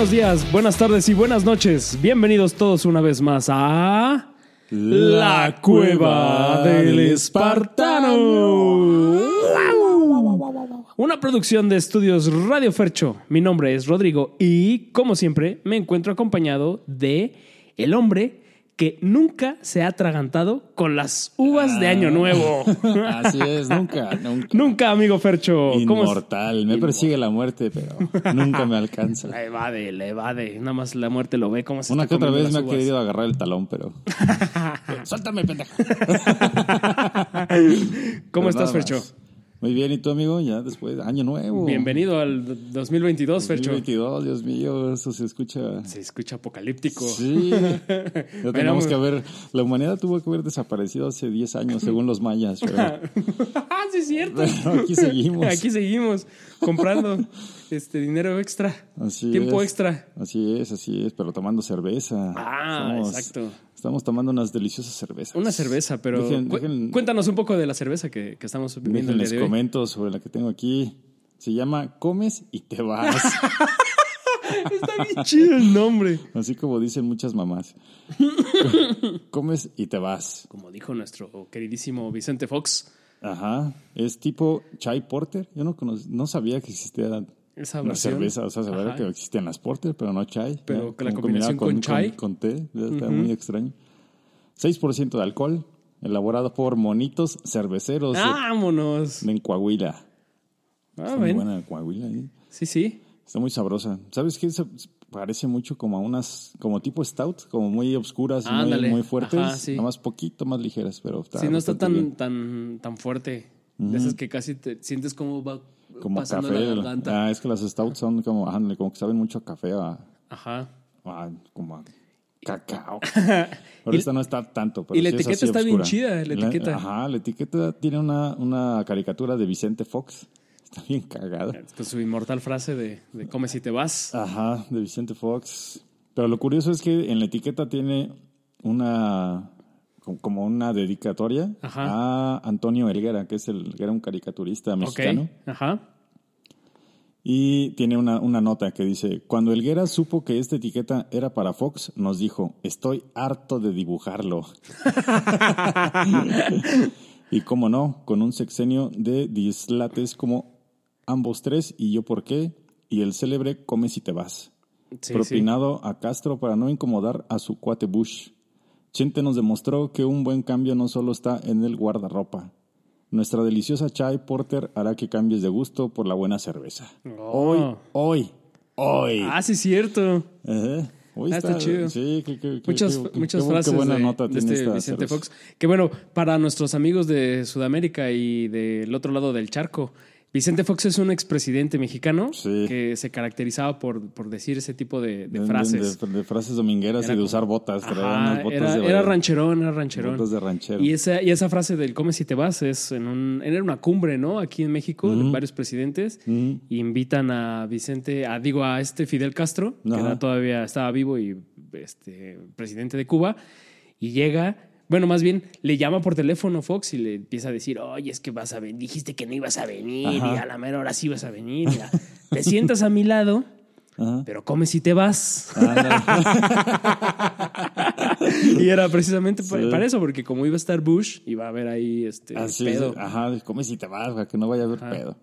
buenos días, buenas tardes y buenas noches. Bienvenidos todos una vez más a La Cueva del Espartano. Una producción de estudios Radio Fercho. Mi nombre es Rodrigo y, como siempre, me encuentro acompañado de el hombre que nunca se ha atragantado con las uvas de Año Nuevo. Así es, nunca, nunca. nunca, amigo Fercho. Inmortal, me persigue la muerte, pero nunca me alcanza. La evade, la evade. Nada más la muerte lo ve. ¿Cómo se Una que otra vez me ha querido agarrar el talón, pero. Suéltame, pendeja. ¿Cómo Pero estás, Fercho? más. Muy bien, ¿y tú, amigo? Ya después, año nuevo. Bienvenido al 2022, Fercho. 2022, Dios mío, eso se escucha. Se escucha apocalíptico. Sí, ya tenemos que haber. La humanidad tuvo que haber desaparecido hace 10 años, según los mayas. Pero, ah, sí es cierto. pero aquí seguimos. Aquí seguimos comprando este dinero extra, Así tiempo es. extra. Así es, así es, pero tomando cerveza. Ah, exacto. Estamos tomando unas deliciosas cervezas. Una cerveza, pero Dejen- cu- dejen- cuéntanos un poco de la cerveza que, que estamos bebiendo hoy. comento sobre la que tengo aquí. Se llama Comes y te vas. Está bien chido el nombre. Así como dicen muchas mamás. Comes y te vas. Como dijo nuestro queridísimo Vicente Fox, Ajá. Es tipo chai porter. Yo no, no sabía que existía esa versión. cerveza. O sea, sabía que existían las porter, pero no chai. Pero la combinación combinada con chai. Con, té. Está muy extraño. 6% de alcohol. Elaborado por monitos cerveceros de- Vámonos. de en Coahuila. Ah, Está muy buena Coahuila. ¿eh? Sí, sí. Está muy sabrosa. ¿Sabes qué? Parece mucho como a unas, como tipo stout, como muy muy, Ándale. muy fuertes, Ajá, sí. nada más poquito más ligeras, pero está Sí, no está tan, bien. tan, tan fuerte. De esas que casi te sientes como va como pasando café. la garganta. Ah, es que las stouts son como, ándale, como que saben mucho a café, a, Ajá. a- como a cacao. Esta no está tanto. Pero y la sí etiqueta está bien chida, la etiqueta. Ajá, la etiqueta tiene una, una caricatura de Vicente Fox. Está bien cagada. Con su inmortal frase de, de come si te vas. Ajá, de Vicente Fox. Pero lo curioso es que en la etiqueta tiene una co- como una dedicatoria Ajá. a Antonio Helguera, que es el que era un caricaturista mexicano. Ajá. Y tiene una, una nota que dice, cuando Helguera supo que esta etiqueta era para Fox, nos dijo, estoy harto de dibujarlo. y cómo no, con un sexenio de dislates como ambos tres y yo por qué, y el célebre Come si te vas. Sí, propinado a Castro para no incomodar a su cuate Bush. Chente nos demostró que un buen cambio no solo está en el guardarropa. Nuestra deliciosa chai porter hará que cambies de gusto por la buena cerveza. Oh. Hoy, hoy, hoy. Ah, sí, cierto. Ajá. Hoy Ah, está chido. Sí, qué- qué- Muchas, qué- muchas frases Qué buena de, nota de tiene este esta Vicente cerveza. Fox. Que bueno, para nuestros amigos de Sudamérica y del otro lado del charco, Vicente Fox es un expresidente mexicano Sí. que se caracterizaba por, por decir ese tipo de, de De- frases. De, de frases domingueras Era y de usar botas. Ajá, botas era, era rancherón, era rancherón. botas de ranchero. Y esa, y esa frase del come si te vas es en un, era una cumbre, ¿no? Aquí en México, de varios presidentes, y invitan a Vicente, a, digo, a este Fidel Castro, que era todavía estaba vivo y este presidente de Cuba, y llega, bueno, más bien le llama por teléfono Fox y le empieza a decir, oye, es que vas a venir, dijiste que no ibas a venir, Ajá. y a la mera hora sí vas a venir, mira, te sientas a mi lado, Ajá. pero come si te vas. Y era precisamente Sí. para eso, porque como iba a estar Bush, iba a haber ahí este Así es, pedo. ajá, come si te vas, para que no vaya a haber pedo.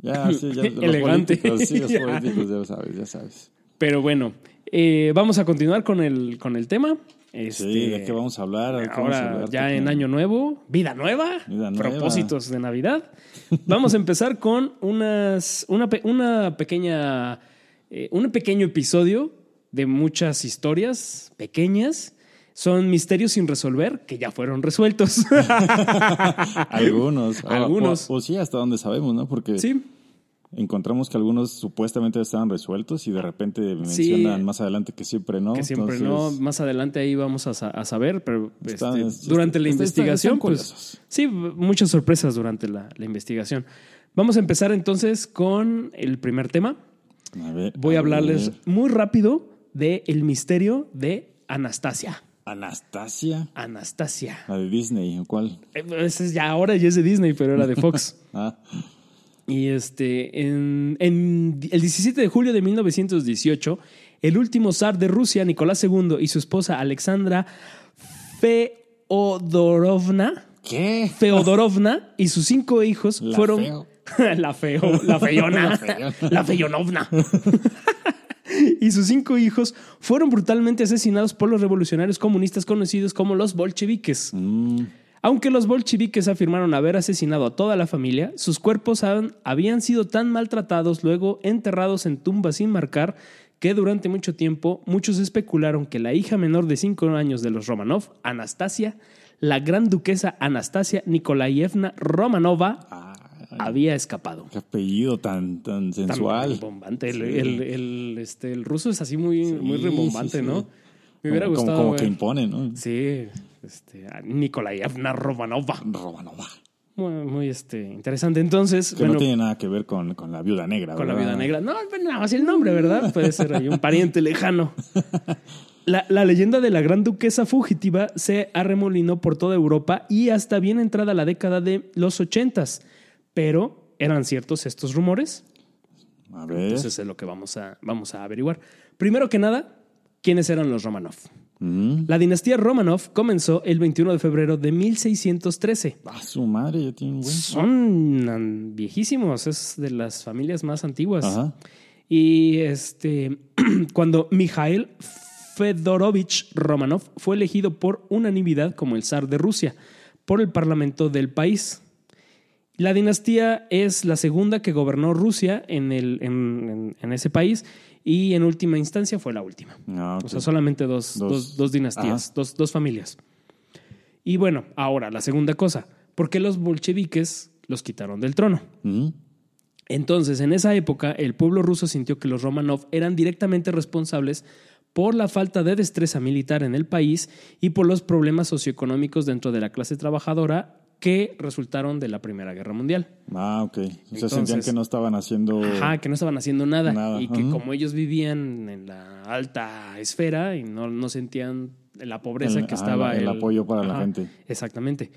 Ya, sí, ya. Elegante. sí, los políticos, ya sabes, ya sabes. Pero bueno, eh, vamos a continuar con el, con el tema. Este, Sí, ¿de qué vamos a hablar? ¿De qué vamos a Ahora, hablar? ya en Año Nuevo, vida nueva, Vida nueva. propósitos de Navidad. Vamos a empezar con unas, una, una pequeña, eh, un pequeño episodio de muchas historias pequeñas. Son misterios sin resolver que ya fueron resueltos. Algunos. o- Algunos. O, o sí, hasta donde sabemos, ¿no? Porque sí, encontramos que algunos supuestamente estaban resueltos y de repente mencionan más adelante que siempre no. que siempre Entonces, no. Más adelante ahí vamos a, a saber, pero este, durante la está- está- investigación, pues sí, muchas sorpresas durante la, la investigación. Vamos a empezar entonces con el primer tema. A ver, Voy a hablarles ver. muy rápido de el misterio de Anastasia. Anastasia, Anastasia. la de Disney, ¿o cuál? Eh, Ese es ya ahora ya es de Disney, pero era de Fox. Ah, Y este, en, en el 17 de julio de 1918, El último zar de Rusia, Nicolás II, y su esposa Alexandra Feodorovna, ¿Qué? Feodorovna y sus cinco hijos La fueron... feo. la feo, la feyona, La feyona. la feyonovna. y sus cinco hijos fueron brutalmente asesinados por los revolucionarios comunistas conocidos como los bolcheviques. Mm, Aunque los bolcheviques afirmaron haber asesinado a toda la familia, sus cuerpos han- habían sido tan maltratados, luego enterrados en tumbas sin marcar, que durante mucho tiempo muchos especularon que la hija menor de cinco años de los Romanov, Anastasia, la gran duquesa Anastasia Nikolaevna Romanova, había escapado. qué apellido tan, tan Tan sensual. rimbombante. El, Sí. el- el, este, el ruso es así muy, muy Sí, sí. ¿no? Me hubiera Como- como- gustado. Como, que impone, ¿no? Sí, este, a Nikolaevna Romanova. Romanova. Muy, muy, este, interesante. Entonces, Que bueno, no tiene nada que ver con, con la viuda negra. con la viuda negra. No, pero nada más el nombre, ¿verdad? Puede ser ahí un pariente lejano. La, la leyenda de la gran duquesa fugitiva se arremolinó por toda Europa y hasta bien entrada la década de los ochentas. Pero, ¿eran ciertos estos rumores? A ver. Entonces es lo que vamos a, vamos a averiguar. Primero que nada, ¿quiénes eran los Romanov? Mm. La dinastía Romanov comenzó el 21 de febrero de 1613. Ah, su madre ya buen. Son viejísimos, es de las familias más antiguas. Ajá. Y este, cuando Mikhail Fedorovich Romanov fue elegido por unanimidad como el zar de Rusia por el parlamento del país. La dinastía es la segunda que gobernó Rusia en, el, en, en- en ese país y en última instancia fue la última. Ah. O sea, solamente dos, Dos. dos- dos dinastías, dos, dos familias. Y bueno, ahora la segunda cosa. ¿Por qué los bolcheviques los quitaron del trono? Mm. Entonces, en esa época, el pueblo ruso sintió que los Romanov eran directamente responsables por la falta de destreza militar en el país y por los problemas socioeconómicos dentro de la clase trabajadora que resultaron de la Primera Guerra Mundial. Ah, ok. Entonces- sentían que no estaban haciendo. Ajá, que no estaban haciendo nada, Nada, y que ajá. como ellos vivían en la alta esfera y no, no sentían la pobreza El- que estaba el apoyo para la gente. Exactamente.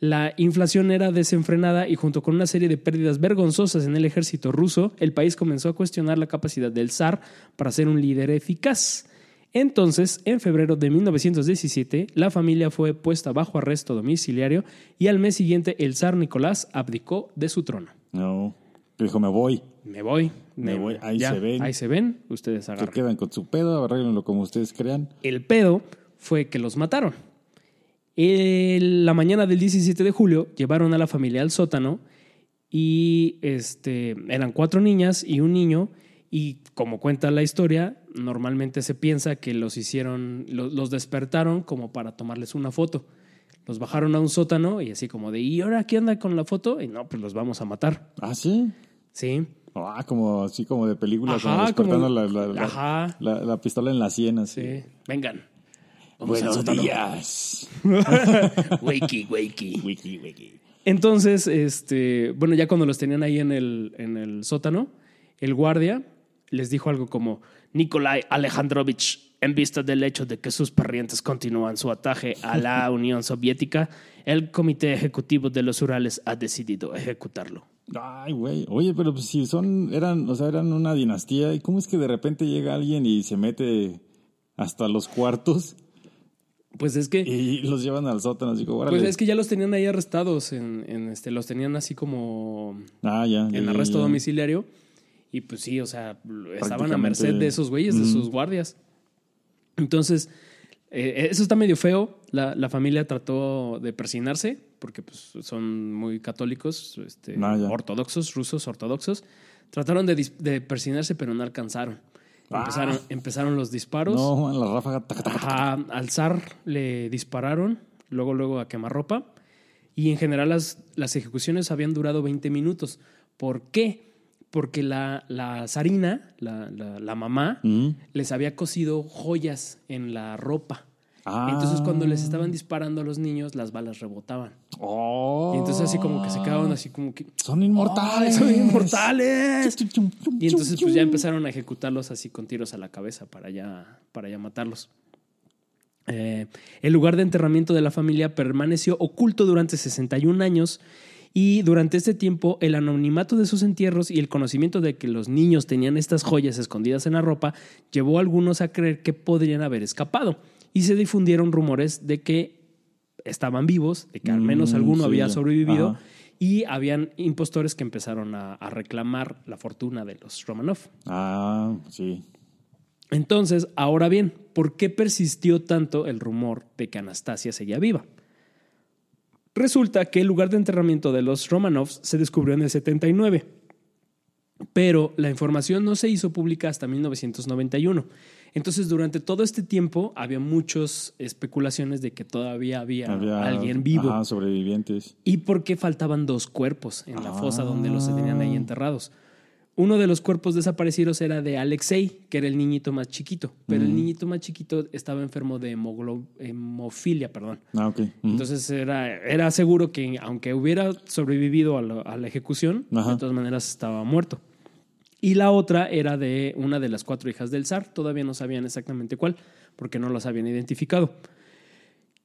La inflación era desenfrenada y junto con una serie de pérdidas vergonzosas en el ejército ruso, el país comenzó a cuestionar la capacidad del zar para ser un líder eficaz. Entonces, en febrero de 1917, la familia fue puesta bajo arresto domiciliario y al mes siguiente el zar Nicolás abdicó de su trono. No. Dijo, me voy. Me voy. Me voy. Ahí se ven. Ahí se ven. Ustedes Se agarran. quedan con su pedo, arréglenlo como ustedes crean. El pedo fue que los mataron. El- la mañana del 17 de julio llevaron a la familia al sótano y este, eran cuatro niñas y un niño y como cuenta la historia, normalmente se piensa que los hicieron, lo- los, despertaron como para tomarles una foto. Los bajaron a un sótano y así como de, ¿y ahora qué anda con la foto? Y no, pues los vamos a matar. Ah, sí. Sí. Ah, como así como de película, Ajá, como despertando como- la, la- la- Ajá. la- la pistola en la sien, así. Sí. Vengan. Buenos días. Wakey, wakey. Wiki, wiki. Entonces, este, bueno, ya cuando los tenían ahí en el, en el sótano, el guardia les dijo algo como, Nikolai Alejandrovich, en vista del hecho de que sus parientes continúan su ataque a la Unión Soviética, el Comité Ejecutivo de los Urales ha decidido ejecutarlo. Ay, güey. Oye, pero pues si son, eran, o sea, eran una dinastía, ¿y cómo es que de repente llega alguien y se mete hasta los cuartos Pues es que, y los llevan al sótano? Así como, pues es que ya los tenían ahí arrestados, en, en este, los tenían así como Ah, ya. en ya, arresto ya. domiciliario. Y pues sí, o sea, estaban a merced de esos güeyes, de Ujú. sus guardias. Entonces, eh, eso está medio feo. La, la familia trató de persinarse, porque pues, son muy católicos, este, Ah, ortodoxos, rusos ortodoxos. Trataron de, de persinarse, pero no alcanzaron. Ah. Empezaron, empezaron los disparos. No, man, la ráfaga. taca, taca, taca. Ajá, al zar le dispararon, luego, luego a quemarropa. Y en general las, las ejecuciones habían durado 20 minutos. ¿Por qué? Porque la, la zarina, la, la- la mamá, Mm. les había cosido joyas en la ropa. Ah. Entonces cuando les estaban disparando a los niños, las balas rebotaban. Oh. Y entonces así como que se quedaban así como que... Son inmortales. ¡Ay, son inmortales! Chum, chum, chum, Y entonces pues ya empezaron a ejecutarlos así con tiros a la cabeza para ya, para ya matarlos. Eh, el lugar de enterramiento de la familia permaneció oculto durante 61 años Y durante este tiempo, el anonimato de sus entierros y el conocimiento de que los niños tenían estas joyas escondidas en la ropa llevó a algunos a creer que podrían haber escapado. Y se difundieron rumores de que estaban vivos, de que al menos Mm, alguno sí, había sobrevivido. Ajá. Y habían impostores que empezaron a, a reclamar la fortuna de los Romanov. Ah, sí. Entonces, ahora bien, ¿por qué persistió tanto el rumor de que Anastasia seguía viva? Resulta que el lugar de enterramiento de los Romanovs se descubrió en el 79, pero la información no se hizo pública hasta 1991. Entonces, durante todo este tiempo había muchas especulaciones de que todavía había, Había alguien vivo. ajá, sobrevivientes. Y porque faltaban dos cuerpos en la fosa Ah. donde los tenían ahí enterrados. Uno de los cuerpos desaparecidos era de Alexei, que era el niñito más chiquito, pero el niñito más chiquito estaba enfermo de hemofilia, perdón. Ah, ok. Ujú. Entonces era, era seguro que aunque hubiera sobrevivido a, la- a la ejecución, Ajá. de todas maneras estaba muerto. Y la otra era de una de las cuatro hijas del zar, todavía no sabían exactamente cuál, porque no las habían identificado.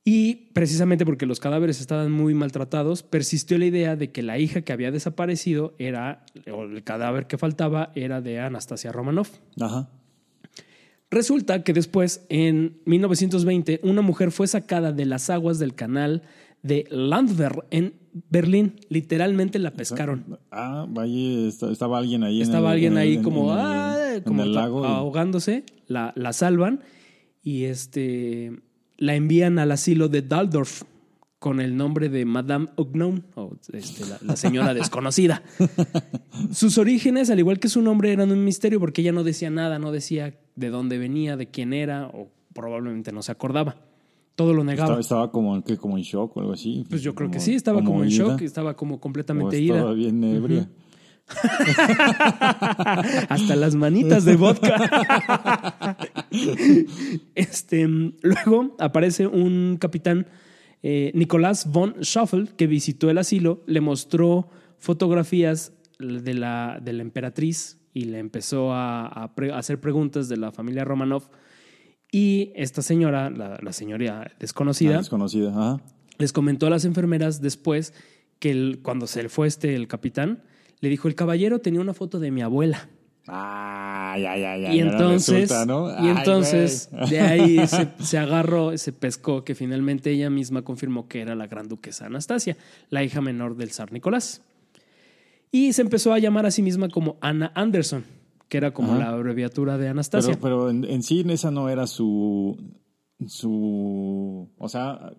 Y precisamente porque los cadáveres estaban muy maltratados, persistió la idea de que la hija que había desaparecido era, o el cadáver que faltaba, era de Anastasia Romanov. Ajá. Resulta que después, en 1920, una mujer fue sacada de las aguas del canal de Landwehr en Berlín. Literalmente la pescaron. Ah, vaya, esta- estaba alguien ahí. en Estaba el- alguien en el- ahí en- como, en el- ah, en como y- ahogándose, la, la salvan y este, la envían al asilo de Daldorf con el nombre de Madame Unknown, o este, la, la señora desconocida. Sus orígenes, al igual que su nombre, eran un misterio porque ella no decía nada, no decía de dónde venía, de quién era, o probablemente no se acordaba. Todo lo negaba. Estaba, estaba como, ¿qué? como en shock o algo así. pues yo creo que sí, estaba como, en shock, estaba como o completamente estaba ida. bien ebria. Hasta las manitas de vodka. este, luego aparece un capitán, eh, Nicolás von Schaffel, que visitó el asilo, le mostró fotografías de la, de la emperatriz y le empezó a, a pre- a hacer preguntas de la familia Romanov. Y esta señora, la, la señora desconocida, Ah, desconocida. Ajá. les comentó a las enfermeras después que el- cuando se fue este el capitán, le dijo, el caballero tenía una foto de mi abuela. Ah, ya, ya, ya. y entonces, resulta, ¿no? y entonces de ahí se, se agarró, se pescó que finalmente ella misma confirmó que era la gran duquesa Anastasia, la hija menor del zar Nicolás. Y se empezó a llamar a sí misma como Anna Anderson, que era como Ajá. la abreviatura de Anastasia. Pero, pero en, en sí esa no era su, su... O sea,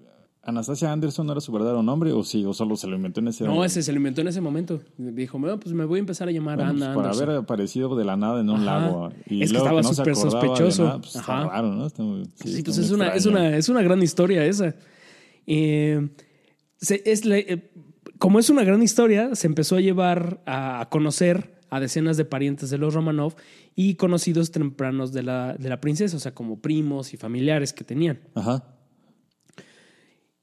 Anastasia Anderson no era su verdadero nombre o sí, o solo se lo inventó en ese no, ese se lo inventó en ese momento. Dijo, bueno, pues me voy a empezar a llamar Bueno, pues, Anna por Anderson. haber aparecido de la nada en un Ajá. lago. Y Es que luego estaba no súper sospechoso. nada, pues, está Ajá. raro, ¿no? Está muy- sí, Sí, entonces es una, es, una, es una gran historia esa. Eh, se- es la- eh, como es una gran historia, se empezó a llevar a, a conocer a decenas de parientes de los Romanov y conocidos tempranos de la, de la princesa, o sea, como primos y familiares que tenían. Ajá.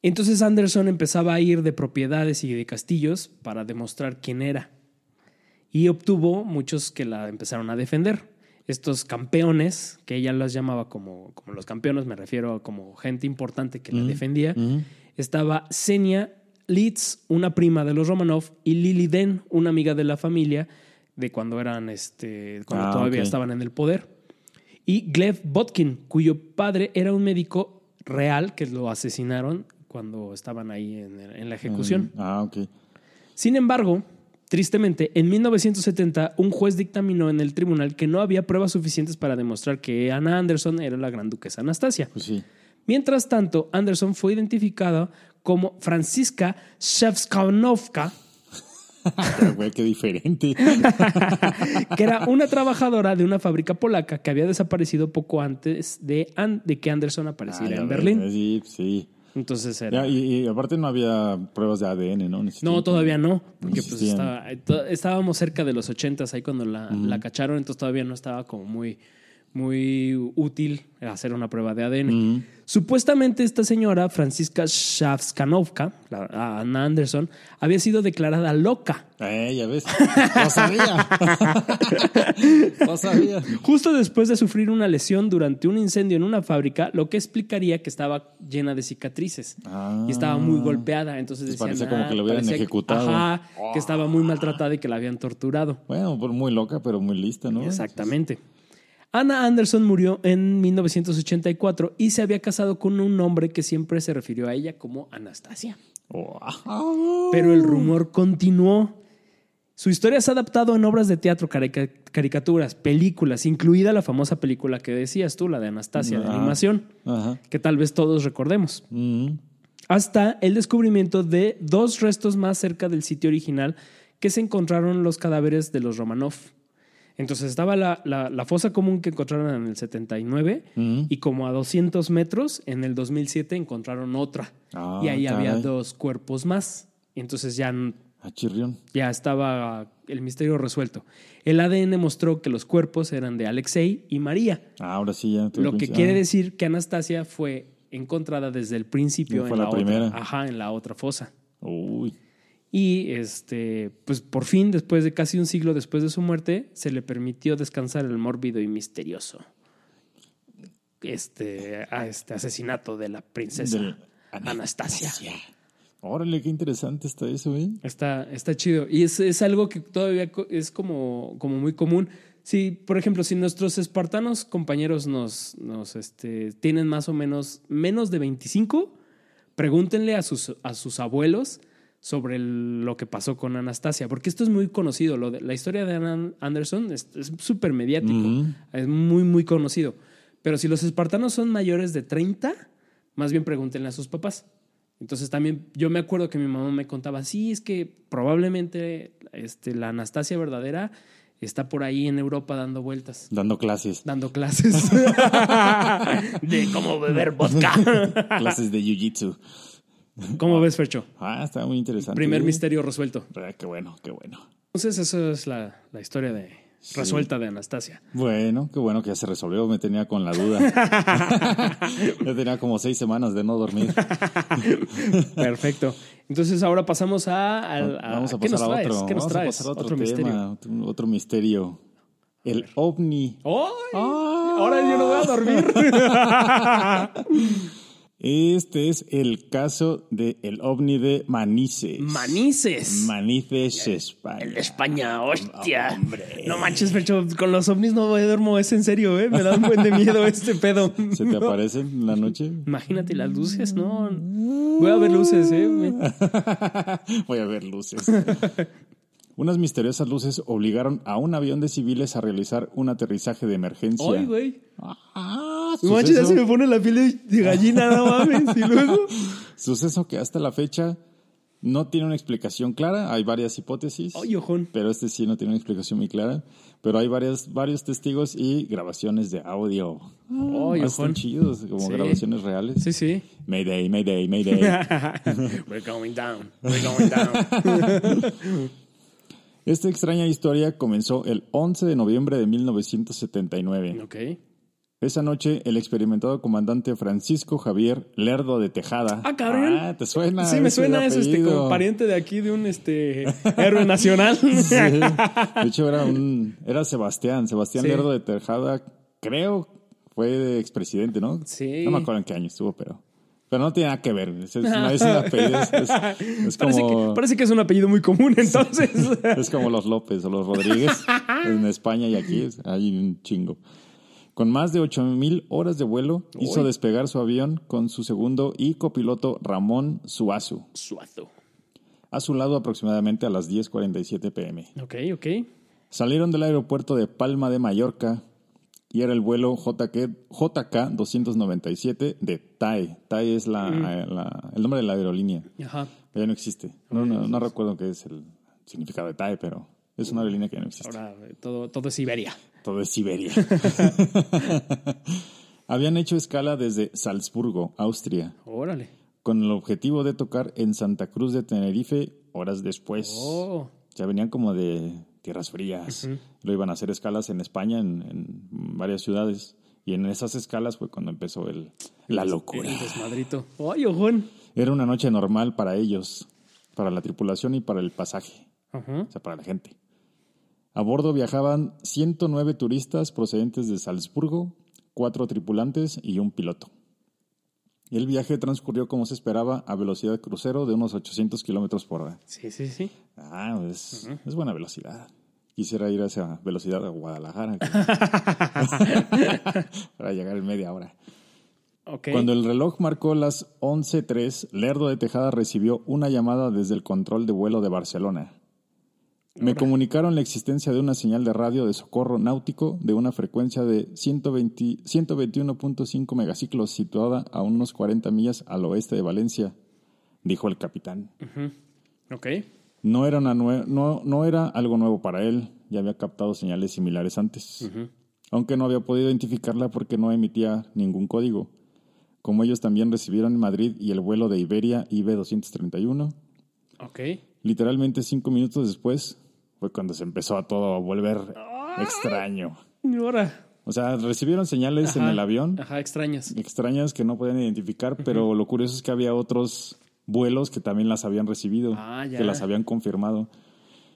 Entonces Anderson empezaba a ir de propiedades y de castillos para demostrar quién era. Y obtuvo muchos que la empezaron a defender. Estos campeones, que ella las llamaba como, como los campeones, me refiero a como gente importante que la defendía, estaba Senia Litz, una prima de los Romanov, y Lily Den, una amiga de la familia de cuando eran, este, cuando Ah, todavía estaban en el poder. Y Gleb Botkin, cuyo padre era un médico real que lo asesinaron cuando estaban ahí en, en la ejecución. Mm, Ah, ok. Sin embargo, tristemente, en 1970 un juez dictaminó en el tribunal que no había pruebas suficientes para demostrar que Anna Anderson era la gran duquesa Anastasia. Pues sí. Mientras tanto, Anderson fue identificada como Franziska Shevskanovka, güey, qué diferente. que era una trabajadora de una fábrica polaca que había desaparecido poco antes de, que Anderson Ah, apareciera ya en Berlín. Sí, sí. Entonces era... Ya, y, y aparte no había pruebas de ADN, ¿no? No, todavía no, porque pues estaba, to- estábamos cerca de los ochentas ahí cuando la, la cacharon, entonces todavía no estaba como muy, muy útil hacer una prueba de ADN. Supuestamente esta señora, Francisca Shavskanovka, la- Anna Anderson, había sido declarada loca Eh, ya ves. Lo sabía. Lo sabía. justo después de sufrir una lesión durante un incendio en una fábrica, lo que explicaría que estaba llena de cicatrices Ah. y estaba muy golpeada. Entonces Pues decían, parecía como "Ah, que lo hubieran parecía que- ejecutado". Ajá, que estaba muy maltratada y que la habían torturado. Bueno, por muy loca, pero muy lista, ¿no? Exactamente. Anna Anderson murió en 1984 y se había casado con un hombre que siempre se refirió a ella como Anastasia. Oh. Pero el rumor continuó. Su historia se ha adaptado en obras de teatro, carica- caricaturas, películas, incluida la famosa película que decías tú, la de Anastasia, de animación, que tal vez todos recordemos. Mm. Hasta el descubrimiento de dos restos más cerca del sitio original que se encontraron los cadáveres de los Romanov. Entonces estaba la, la- la fosa común que encontraron en el 79 Mm. y como a 200 metros en el 2007 encontraron otra. Ah, y ahí había dos cuerpos más. Entonces ya A chirrión. ya estaba el misterio resuelto. El ADN mostró que los cuerpos eran de Alexei y María, Ah, ahora sí ya. tuve lo que quiere decir que Anastasia fue encontrada desde el principio en la la, primera. otra, ajá, en la otra fosa. Uy. Y este, pues por fin, después de casi un siglo después de su muerte, se le permitió descansar el mórbido y misterioso este, a este asesinato de la princesa Anastasia. Órale, qué interesante está eso, ¿eh? Está, está chido. Y es, es algo que todavía es como, como muy común. Si, por ejemplo, si nuestros espartanos compañeros nos, nos este, tienen más o menos menos de 25, pregúntenle a sus, a sus abuelos sobre el- lo que pasó con Anastasia, porque esto es muy conocido. Lo de, la historia de Anna Anderson es súper mediático, es muy, muy conocido. Pero si los espartanos son mayores de 30, más bien pregúntenle a sus papás. Entonces también yo me acuerdo que mi mamá me contaba, sí, es que probablemente este, la Anastasia verdadera está por ahí en Europa dando vueltas, Dando clases. dando clases de cómo beber vodka. clases de jiu-jitsu. ¿Cómo ves, Fercho? Ah, está muy interesante. Primer ¿eh? misterio resuelto. Ah, qué bueno, qué bueno. Entonces, eso es la, la historia de resuelta de Anastasia. Bueno, qué bueno que ya se resolvió. Me tenía con la duda. ya tenía como seis semanas de no dormir. Perfecto. Entonces, ahora pasamos a. a- Vamos a ¿Qué nos pasar a otro. ¿Qué nos Vamos a pasar a otro, otro tema, misterio. otro- otro misterio. El ovni. ¡Ay! Ah. Ahora yo no voy a dormir. Este es el caso del el ovni de Manises. Manices. Manises, España. El de España, hostia. No manches, Fercho, con los ovnis no duermo, es en serio, ¿eh? Me da un buen de miedo este pedo. ¿Se te aparecen en la noche? Imagínate las luces, ¿no? Voy a ver luces, ¿eh? Voy a ver luces. Unas misteriosas luces obligaron a un avión de civiles a realizar un aterrizaje de emergencia. Ay, güey. Ah, No manches, ya se me pone la piel de- gallina, no mames. Y luego. suceso que hasta la fecha no tiene una explicación clara. Hay varias hipótesis. Ay, ojón. pero este sí no tiene una explicación muy clara. Pero hay varias, varios testigos y grabaciones de audio. Ay, ojón. chidos, como Sí. grabaciones reales. Sí, sí. Mayday, Mayday, Mayday. We're going down. We're going down. Esta extraña historia comenzó el 11 de noviembre de 1979. ok. Esa noche, el experimentado comandante Francisco Javier Lerdo de Tejada. Ah, cabrón. Ah, ¿te suena? Sí, me suena eso, este, como pariente de aquí de un este héroe nacional. Sí. De hecho, era un. Era Sebastián. Sebastián Sí. Lerdo de Tejada, creo, fue expresidente, ¿no? Sí. No me acuerdo en qué año estuvo, pero. Pero no tiene nada que ver. Es, es, no es un apellido. Es, es- es Parece, como. que, parece que es un apellido muy común, entonces. Es como los López o los Rodríguez en España y aquí hay un chingo. Con más de 8.000 horas de vuelo, hizo despegar su avión con su segundo y copiloto Ramón Suazu. Suazo. A su lado aproximadamente a las 10.47 pm. Ok, ok. Salieron del aeropuerto de Palma de Mallorca y era el vuelo JK, JK 297 de TAE. TAE es la, la- el nombre de la aerolínea. Ajá. Ya no existe. No, no, no recuerdo qué es el significado de TAE, pero es una aerolínea que ya no existe. Ahora eh, todo, todo es Siberia. Todo es Siberia. Habían hecho escala desde Salzburgo, Austria, Órale. con el objetivo de tocar en Santa Cruz de Tenerife horas después. Oh. Ya venían como de tierras frías. Lo iban a hacer escalas en España, en, en varias ciudades. Y en esas escalas fue cuando empezó el, la locura. El desmadrito. ¡Ay, ojón! Era una noche normal para ellos, para la tripulación y para el pasaje, o sea, para la gente. A bordo viajaban 109 turistas procedentes de Salzburgo, cuatro tripulantes y un piloto. El viaje transcurrió como se esperaba a velocidad crucero de unos 800 kilómetros por hora. Sí, sí, sí. Ah, pues, es buena velocidad. Quisiera ir a esa velocidad a Guadalajara para llegar en media hora. Ok. Cuando el reloj marcó las 11.03, Lerdo de Tejada recibió una llamada desde el control de vuelo de Barcelona. Me comunicaron la existencia de una señal de radio de socorro náutico de una frecuencia de 120 121.5 megaciclos situada a unos 40 millas al oeste de Valencia, dijo el capitán. Ok. No era, una no era algo nuevo para él, ya había captado señales similares antes, aunque no había podido identificarla porque no emitía ningún código. Como ellos también recibieron en Madrid y el vuelo de Iberia IB-231, Ok. literalmente cinco minutos después fue cuando se empezó a todo a volver extraño. Y ahora. O sea, recibieron señales en el avión Ajá, extrañas. extrañas que no podían identificar, pero lo curioso es que había otros vuelos que también las habían recibido, Ah, ya. que las habían confirmado.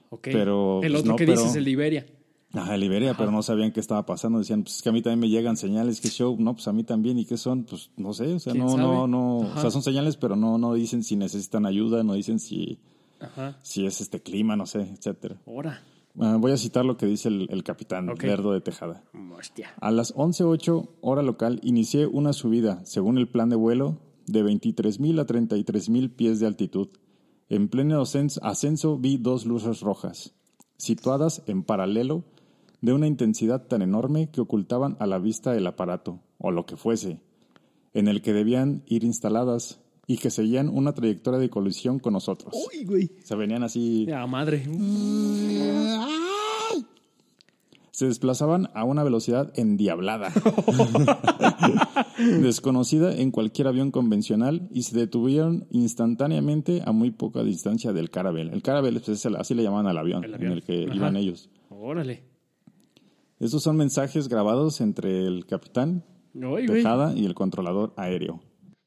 Ok. Pero, El pues, otro no, que pero- dices, el de Iberia. Ajá, Liberia, pero no sabían qué estaba pasando. Decían, pues es que a mí también me llegan señales, ¿qué show? No, pues a mí también. ¿Y qué son? Pues no sé, o sea, ¿Quién no, sabe? no, no. O sea, son señales, pero no, no dicen si necesitan ayuda, no dicen si, Ajá. si es este clima, no sé, etcétera. Ahora. Ah, voy a citar lo que dice el, el capitán Ok. Lerdo de Tejada. Hostia. A las 11.08 hora local inicié una subida, según el plan de vuelo, de 23.000 a 33.000 pies de altitud. En pleno ascens- ascenso vi dos luces rojas, situadas en paralelo, de una intensidad tan enorme que ocultaban a la vista el aparato, o lo que fuese, en el que debían ir instaladas y que seguían una trayectoria de colisión con nosotros. Uy, güey. Se venían así Ya, madre. se desplazaban a una velocidad endiablada, desconocida en cualquier avión convencional y se detuvieron instantáneamente a muy poca distancia del Caravelle. El Caravelle, pues, es el- así le llamaban al avión, El en avión. el que Ajá. iban ellos. Órale. Estos son mensajes grabados entre el capitán Uy, güey. Tejada y el controlador aéreo.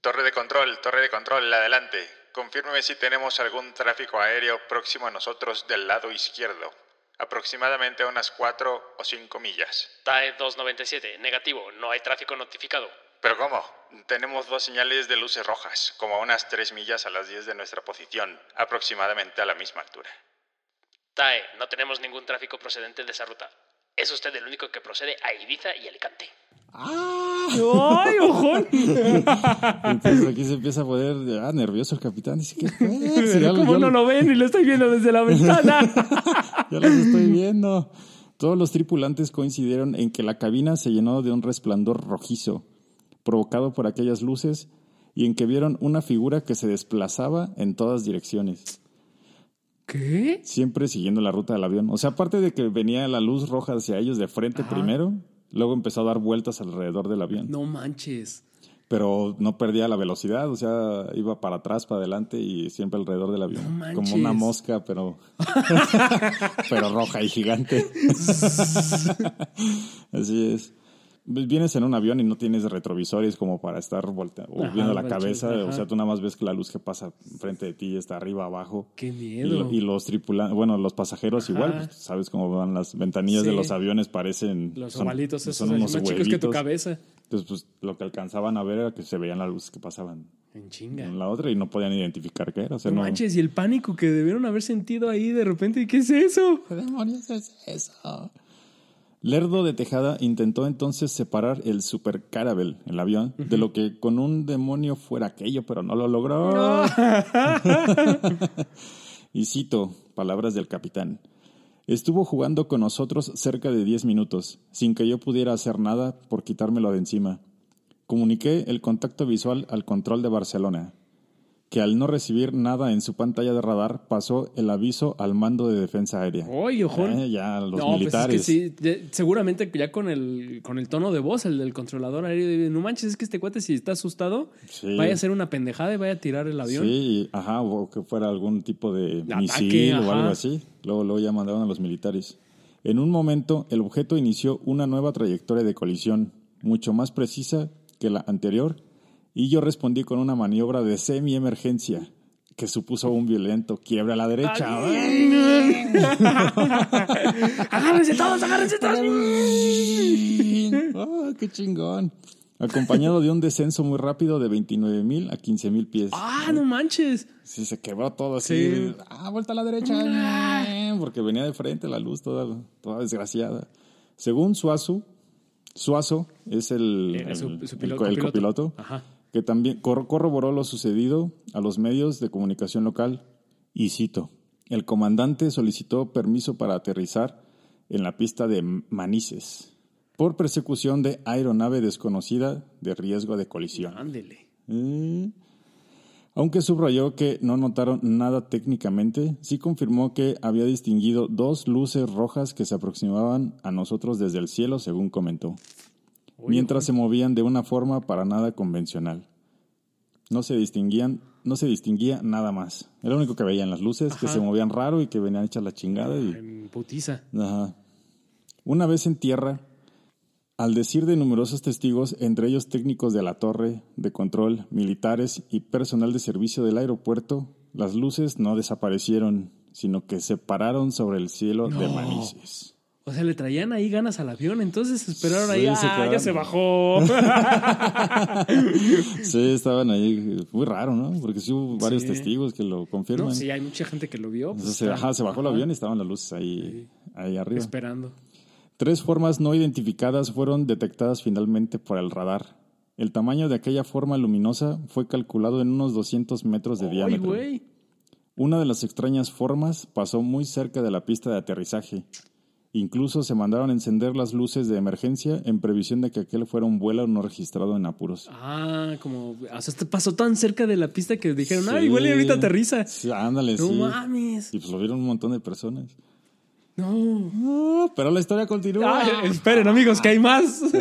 Torre de control, torre de control, adelante. Confírmeme si tenemos algún tráfico aéreo próximo a nosotros del lado izquierdo. Aproximadamente a unas 4 o 5 millas. TAE 297, negativo, no hay tráfico notificado. ¿Pero cómo? Tenemos dos señales de luces rojas, como a unas 3 millas a las 10 de nuestra posición, aproximadamente a la misma altura. TAE, no tenemos ningún tráfico procedente de esa ruta. Es usted el único que procede a Ibiza y Alicante. ¡Ay, ojón! Entonces aquí se empieza a poner ah, nervioso el capitán. Dice, ¿qué fue? Si ya, ¿Cómo no lo ven y lo estoy viendo desde la ventana? Ya los estoy viendo. Todos los tripulantes coincidieron en que la cabina se llenó de un resplandor rojizo, provocado por aquellas luces, y en que vieron una figura que se desplazaba en todas direcciones, ¿Qué? siempre siguiendo la ruta del avión. O sea, aparte de que venía la luz roja hacia ellos de frente primero, luego empezó a dar vueltas alrededor del avión. No manches. Pero no perdía la velocidad, o sea, iba para atrás, para adelante y siempre alrededor del avión. No manches. Como una mosca, pero, pero roja y gigante. Así es. Vienes en un avión y no tienes retrovisores como para estar voltea o Ajá, viendo la cabeza, o sea, tú nada más ves que la luz que pasa frente de ti está arriba, abajo. Qué miedo. y los tripulantes, bueno, los pasajeros Ajá. igual, pues, sabes cómo van las ventanillas Sí. de los aviones, parecen... Los son- ovalitos esos son unos más chicos que tu huevitos. cabeza. Entonces, pues lo que alcanzaban a ver era que se veían las luces que pasaban En chinga. en la otra y no podían identificar qué era. O sea, No no, manches, y el pánico que debieron haber sentido ahí de repente, ¿qué es eso? ¿Qué demonios es eso? Lerdo de Tejada intentó entonces separar el Super Caravelle, el avión, de lo que con un demonio fuera aquello, pero no lo logró. y cito palabras del capitán. Estuvo jugando con nosotros cerca de 10 minutos, sin que yo pudiera hacer nada por quitármelo de encima. Comuniqué el contacto visual al control de Barcelona. Que al no recibir nada en su pantalla de radar pasó el aviso al mando de defensa aérea. Oye, ojón. Eh, ya los no, militares. Pues es que sí, de- seguramente que ya con el, con el tono de voz, el del controlador aéreo, de, no manches, es que este cuate si está asustado, Sí. vaya a hacer una pendejada y vaya a tirar el avión. Sí, ajá, o que fuera algún tipo de Ataque, misil o ajá. algo así. Luego, luego ya mandaron a los militares. En un momento, el objeto inició una nueva trayectoria de colisión, mucho más precisa que la anterior, y yo respondí con una maniobra de semi-emergencia que supuso un violento quiebre a la derecha. agárrense todos, agárrense todos. ¡Ah, qué chingón! Acompañado de un descenso muy rápido de 29 mil a 15 mil pies. Ah, no manches. Sí, se quebró todo así. Sí. Ah, vuelta a la derecha. Porque venía de frente la luz toda, toda desgraciada. Según Suazo, Suazo es el, su- el- su piloto- copiloto, Ajá. Que también cor- corroboró lo sucedido a los medios de comunicación local. Y cito, el comandante solicitó permiso para aterrizar en la pista de Manises por persecución de aeronave desconocida de riesgo de colisión. Ándele. Aunque subrayó que no notaron nada técnicamente, sí confirmó que había distinguido dos luces rojas que se aproximaban a nosotros desde el cielo, según comentó, mientras se movían de una forma para nada convencional. No se distinguían, no se distinguía nada más. Era lo único que veían las luces, que se movían raro y que venían hechas la chingada y putiza. Ajá. Una vez en tierra, al decir de numerosos testigos, entre ellos técnicos de la torre de control, militares y personal de servicio del aeropuerto, las luces no desaparecieron, sino que se pararon sobre el cielo de. Manises. O sea, le traían ahí ganas al avión, entonces esperaron Sí, ahí. se Ah, ya se bajó. Sí, estaban ahí, muy raro, ¿no? Porque sí hubo varios Sí. testigos que lo confirman. no, sí, hay mucha gente que lo vio. pues, Entonces, se, está- ajá, se bajó el avión y estaban las luces ahí, ahí arriba. Esperando. Tres formas no identificadas fueron detectadas finalmente por el radar. El tamaño de aquella forma luminosa fue calculado en unos 200 metros de Ay, diámetro. güey. Una de las extrañas formas pasó muy cerca de la pista de aterrizaje. Incluso se mandaron a encender las luces de emergencia en previsión de que aquel fuera un vuelo no registrado en apuros. Ah, como. O sea, este pasó tan cerca de la pista que dijeron, Sí. ay, güey, ahorita aterriza. Sí, ándale, No sí. mames. Y pues lo vieron un montón de personas. No. Ah, pero la historia continúa. Ay, esperen, amigos, que hay más.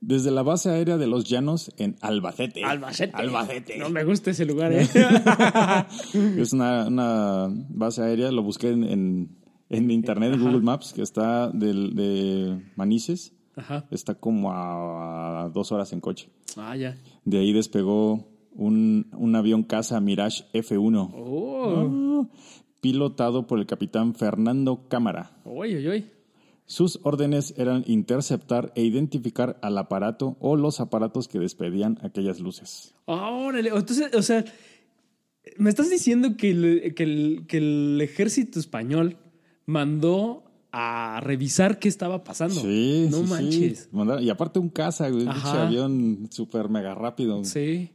Desde la base aérea de los Llanos en Albacete. Albacete. Albacete. No me gusta ese lugar, ¿eh? Es una, una base aérea, lo busqué en, en, en internet, en Google Maps, que está del, de Manises. Ajá. Está como a, dos horas en coche. Ah, ya. De ahí despegó un, un avión caza Mirage F1, Oh. pilotado por el capitán Fernando Cámara. Oye, oye, oye. Sus órdenes eran interceptar e identificar al aparato o los aparatos que despedían aquellas luces. Órale. Entonces, o sea, me estás diciendo que el, que el, que el ejército español mandó a revisar qué estaba pasando. Sí, No sí, sí. manches. Mandaron- Y aparte un caza, güey, un Ajá. avión súper mega rápido. Sí.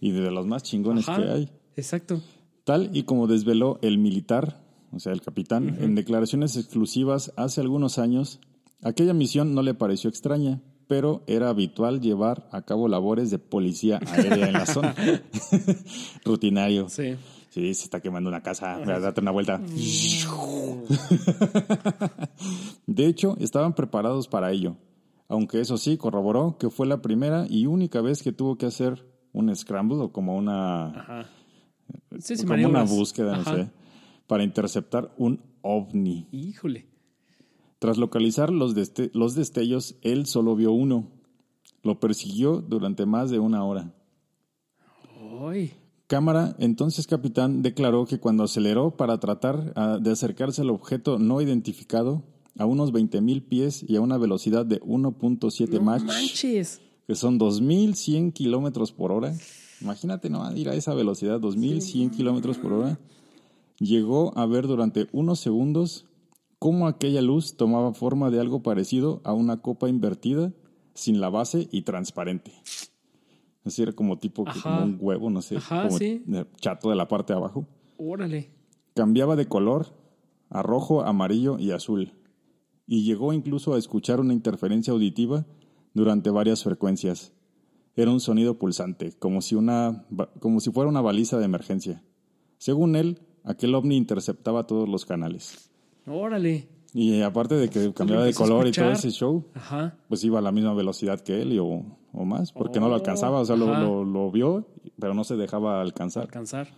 Y de los más chingones Ajá. que hay. Exacto. Tal y como desveló el militar, o sea, el capitán, en declaraciones exclusivas hace algunos años, aquella misión no le pareció extraña, pero era habitual llevar a cabo labores de policía aérea en la zona. Rutinario. Sí. Sí, se está quemando una casa, voy a darte una vuelta. De hecho, estaban preparados para ello, aunque eso sí, corroboró que fue la primera y única vez que tuvo que hacer un scramble o como una, Ajá. Sí, sí, como una búsqueda, no sé, para interceptar un ovni. Híjole. Tras localizar los, deste- los destellos, él solo vio uno. Lo persiguió durante más de una hora. Ay. Cámara, entonces capitán, declaró que cuando aceleró para tratar ah, de acercarse al objeto no identificado a unos 20.000 pies y a una velocidad de 1.7 No Mach, manches. que son 2.100 kilómetros por hora. Imagínate no ir a esa velocidad, 2.100 kilómetros por hora. Llegó a ver durante unos segundos cómo aquella luz tomaba forma de algo parecido a una copa invertida, sin la base y transparente. Así era como tipo como un huevo, no sé, Ajá, como sí. chato de la parte de abajo. Órale. Cambiaba de color a rojo, amarillo y azul. Y llegó incluso a escuchar una interferencia auditiva durante varias frecuencias. era un sonido pulsante, como si, una, como si fuera una baliza de emergencia. Según él, aquel ovni interceptaba todos los canales. Órale. Y aparte de que cambiaba de color y todo ese show, Ajá. pues iba a la misma velocidad que él y o, o más, porque no lo Oh, alcanzaba, o sea, lo- lo vio, pero no se dejaba alcanzar. Alcanzar.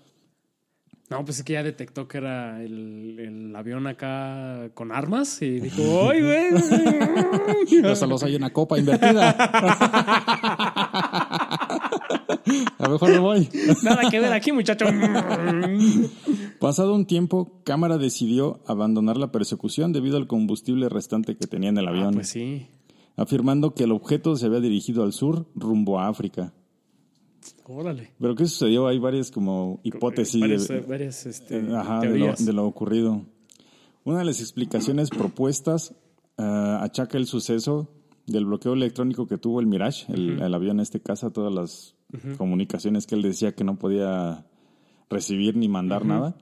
No, pues es que ya detectó que era el, el avión acá con armas y dijo, ¡ay, güey! Hasta los hay una copa invertida. a lo mejor me voy. Nada que ver aquí, muchacho. Pasado un tiempo, Cámara decidió abandonar la persecución debido al combustible restante que tenía en el avión, pues sí. afirmando que el objeto se había dirigido al sur rumbo a África. Órale. Pero ¿qué sucedió? Hay varias como hipótesis de- Varias, varias, este, Eh, Ajá, de lo, de ocurrido. Una de las explicaciones propuestas ah, achaca el suceso del bloqueo electrónico que tuvo el Mirage, el, el avión este casa, todas las comunicaciones que él decía que no podía recibir ni mandar nada.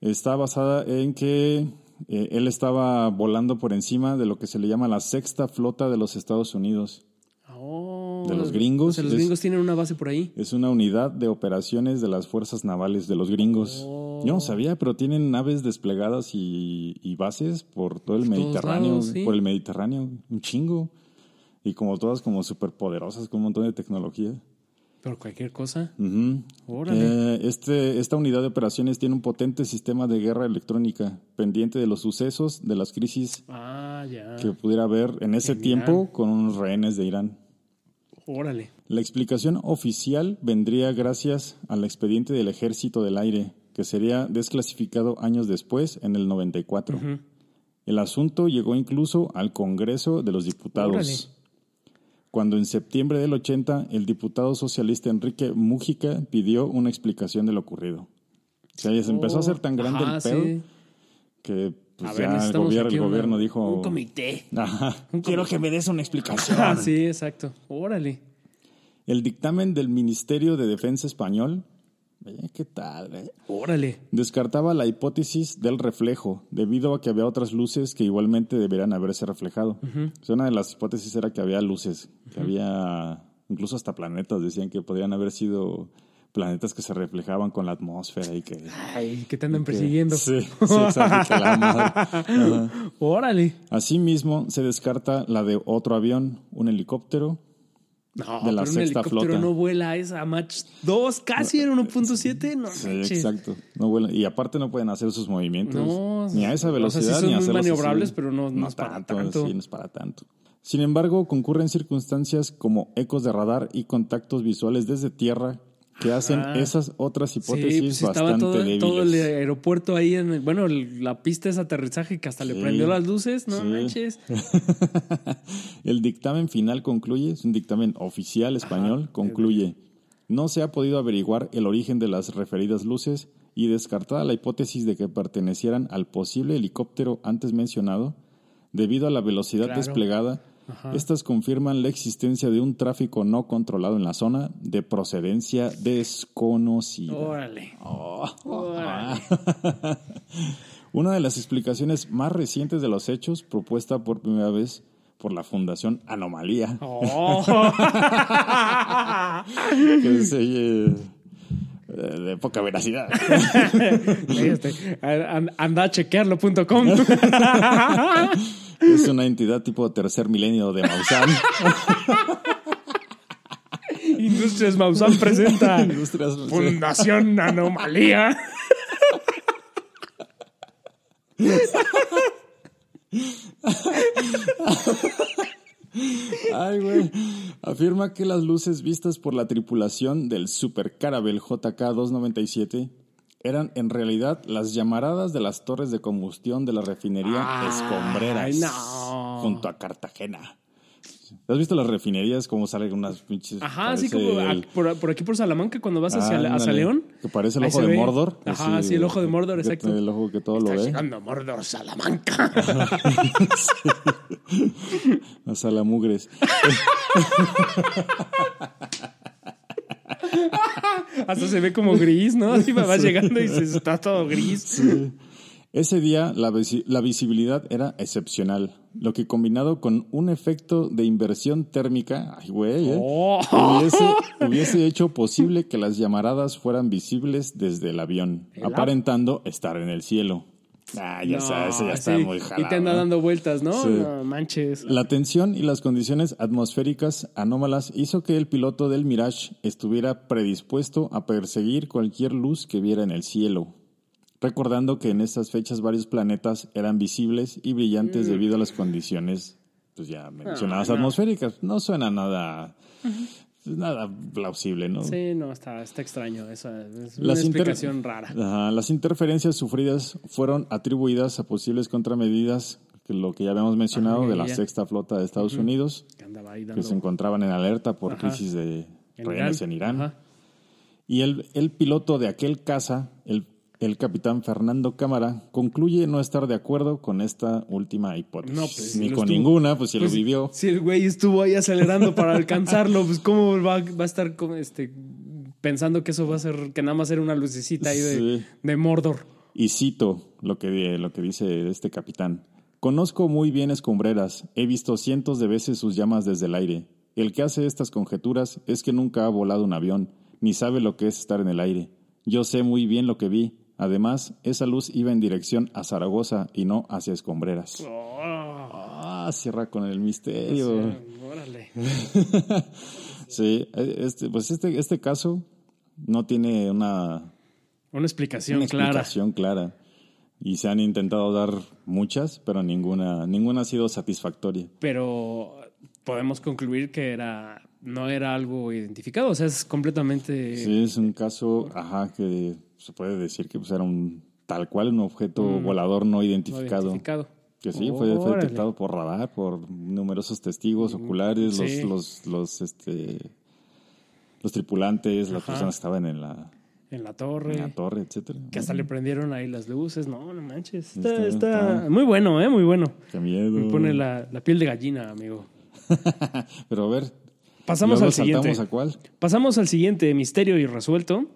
Está basada en que eh, él estaba volando por encima de lo que se le llama la sexta flota de los Estados Unidos. Oh, de los gringos, O sea, los es- gringos tienen una base por ahí. Es una unidad de operaciones de las fuerzas navales de los gringos. Oh. Yo no sabía, pero tienen naves desplegadas y, y bases por todo el Por Mediterráneo, lados, sí. por el Mediterráneo, un chingo. Y como todas como súper poderosas, con un montón de tecnología. Pero cualquier cosa. Órale. Eh, este, esta unidad de operaciones tiene un potente sistema de guerra electrónica, pendiente de los sucesos, de las crisis Ah, ya. que pudiera haber en ese En tiempo Irán. con unos rehenes de Irán. Órale. La explicación oficial vendría gracias al expediente del Ejército del Aire, que sería desclasificado años después, en el 94. El asunto llegó incluso al Congreso de los Diputados, Órale. Cuando en septiembre del 80 el diputado socialista Enrique Mújica pidió una explicación de lo ocurrido. O sea, ya se empezó a hacer tan grande Ajá, el pedo sí. que pues, ver, ya el gobierno, el una- gobierno dijo... Un comité. Ajá, quiero que me des una explicación. Ah, sí, exacto. Órale. El dictamen del Ministerio de Defensa español, ¿qué tal? eh? Órale. Descartaba la hipótesis del reflejo, debido a que había otras luces que igualmente deberían haberse reflejado. O sea, una de las hipótesis era que había luces, que había incluso hasta planetas, decían que podrían haber sido planetas que se reflejaban con la atmósfera y que... Ay, que te andan persiguiendo. Sí, sí, exacto, la madre. Órale. Asimismo, se descarta la de otro avión, un helicóptero, No, De la pero un sexta helicóptero flota. no vuela a esa Mach 2, casi era 1.7. No, Sí, manches. exacto. No vuelan- y aparte no pueden hacer sus movimientos No, ni a esa o sea, velocidad sí son ni muy hacerlos así. maniobrables, pero no- no es para tanto. Sí, no es para tanto. Sin embargo, concurren circunstancias como ecos de radar y contactos visuales desde tierra que hacen Ajá. esas otras Sí, hipótesis pues estaba bastante todo, débiles. todo el aeropuerto ahí en bueno, el- la pista de aterrizaje que hasta le prendió las luces, no Sí. manches. el dictamen final concluye, es un dictamen oficial español, concluye. No se ha podido averiguar el origen de las referidas luces y descartada la hipótesis de que pertenecieran al posible helicóptero antes mencionado, debido a la velocidad Claro. desplegada, estas confirman la existencia de un tráfico no controlado en la zona de procedencia desconocida. Órale. Órale. Una de las explicaciones más recientes de los hechos, propuesta por primera vez por la Fundación Anomalía, Oh. que es eh, de poca veracidad. Este, an- anda a chequearlo.com. es una entidad tipo tercer milenio de Maussan. Industrias Maussan presenta Industrias- Fundación Anomalía. Ay, güey. Afirma que las luces vistas por la tripulación del Super Carabel JK-297 eran en realidad las llamaradas de las torres de combustión de la refinería Escombreras. Ay, no. Junto a Cartagena. ¿Has visto las refinerías cómo salen unas pinches? Ajá, así como el- por, por aquí por Salamanca cuando vas hacia, hacia León. Que parece el ojo de ve. Mordor. Ajá, así, sí, el ojo de Mordor, exacto. El ojo que todo lo Está ve. llegando Mordor Salamanca. A salamugres. Hasta se ve como gris, ¿no? Así va llegando y se está todo gris. Ese día la, visi- la visibilidad era excepcional. lo que combinado con un efecto de inversión térmica, ay güey, ¿eh? Oh. hubiese, hubiese hecho posible que las llamaradas fueran visibles desde el avión, El aparentando estar en el cielo. Ah, ya No, sabes, ya está sí. muy jalado. Y te anda dando vueltas, ¿no? Sí. No manches. La tensión y las condiciones atmosféricas anómalas hizo que el piloto del Mirage estuviera predispuesto a perseguir cualquier luz que viera en el cielo, recordando que en estas fechas varios planetas eran visibles y brillantes debido a las condiciones pues ya mencionadas Mm. Ah, no. atmosféricas. No suena nada nada plausible, ¿no? Sí, no, está, está extraño. Esa es una Las inter- explicación rara. Ajá, las interferencias sufridas fueron atribuidas a posibles contramedidas, que lo que ya habíamos mencionado, Ajá, de la ya. sexta flota de Estados Unidos, Que andaba ahí que dando se encontraban en alerta por Ajá. crisis de en rehenes en Irán. Y el, el piloto de aquel caza, el, el capitán Fernando Cámara, concluye no estar de acuerdo con esta última hipótesis. No, pues, Ni con estuvo- ninguna, pues si Pues, lo vivió. Si el güey estuvo ahí acelerando para alcanzarlo, pues cómo va, va a estar este pensando que eso va a ser, que nada más era una lucecita ahí de, Sí. de Mordor. Y cito lo que, lo que dice este capitán. Conozco muy bien escombreras, he visto cientos de veces sus llamas desde el aire. El que hace estas conjeturas es que nunca ha volado un avión, ni sabe lo que es estar en el aire. Yo sé muy bien lo que vi. Además, esa luz iba en dirección a Zaragoza y no hacia escombreras. Ah, cierra con el misterio. Órale. Sí, este, pues este, este caso no tiene una, Una explicación una clara. explicación clara. Y se han intentado dar muchas, pero ninguna, ninguna ha sido satisfactoria. Pero podemos concluir que era no era algo identificado, o sea, es completamente Sí, es un caso, ajá, que se puede decir que pues, era un tal cual un objeto volador no Mm. no identificado. identificado. Que sí, fue, detectado por radar, por numerosos testigos oculares, sí. los, los, los, este, los tripulantes, las Ajá. personas que estaban en la, En la en torre. la torre, etcétera. Que hasta le prendieron ahí las luces. No, no manches. Está, Está- está está- muy bueno, ¿eh? Muy bueno. Qué miedo. Me pone la, la piel de gallina, amigo. Pero a ver, Pasamos al siguiente. a cuál. Pasamos al siguiente misterio irresuelto.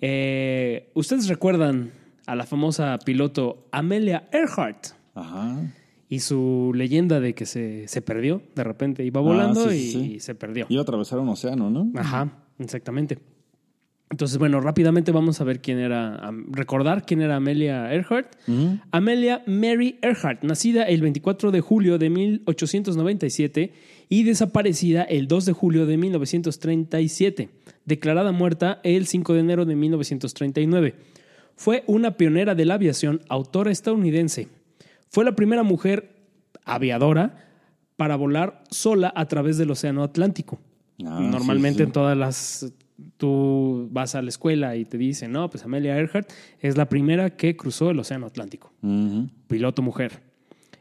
Eh, ¿Ustedes recuerdan a la famosa piloto Amelia Earhart Ajá. y su leyenda de que se, se perdió de repente? Iba volando Ah, sí, y, sí, sí. y se perdió. Iba a atravesar un océano, ¿no? Ajá, exactamente. Entonces, bueno, rápidamente vamos a ver quién era, recordar quién era Amelia Earhart. Amelia Mary Earhart, nacida el 24 de julio de 1897 y desaparecida el 2 de julio de 1937, declarada muerta el 5 de enero de 1939. Fue una pionera de la aviación, autora estadounidense. Fue la primera mujer aviadora para volar sola a través del Océano Atlántico. Ah, Normalmente sí, sí. en todas las... Tú vas a la escuela y te dicen, no, pues Amelia Earhart es la primera que cruzó el Océano Atlántico piloto mujer.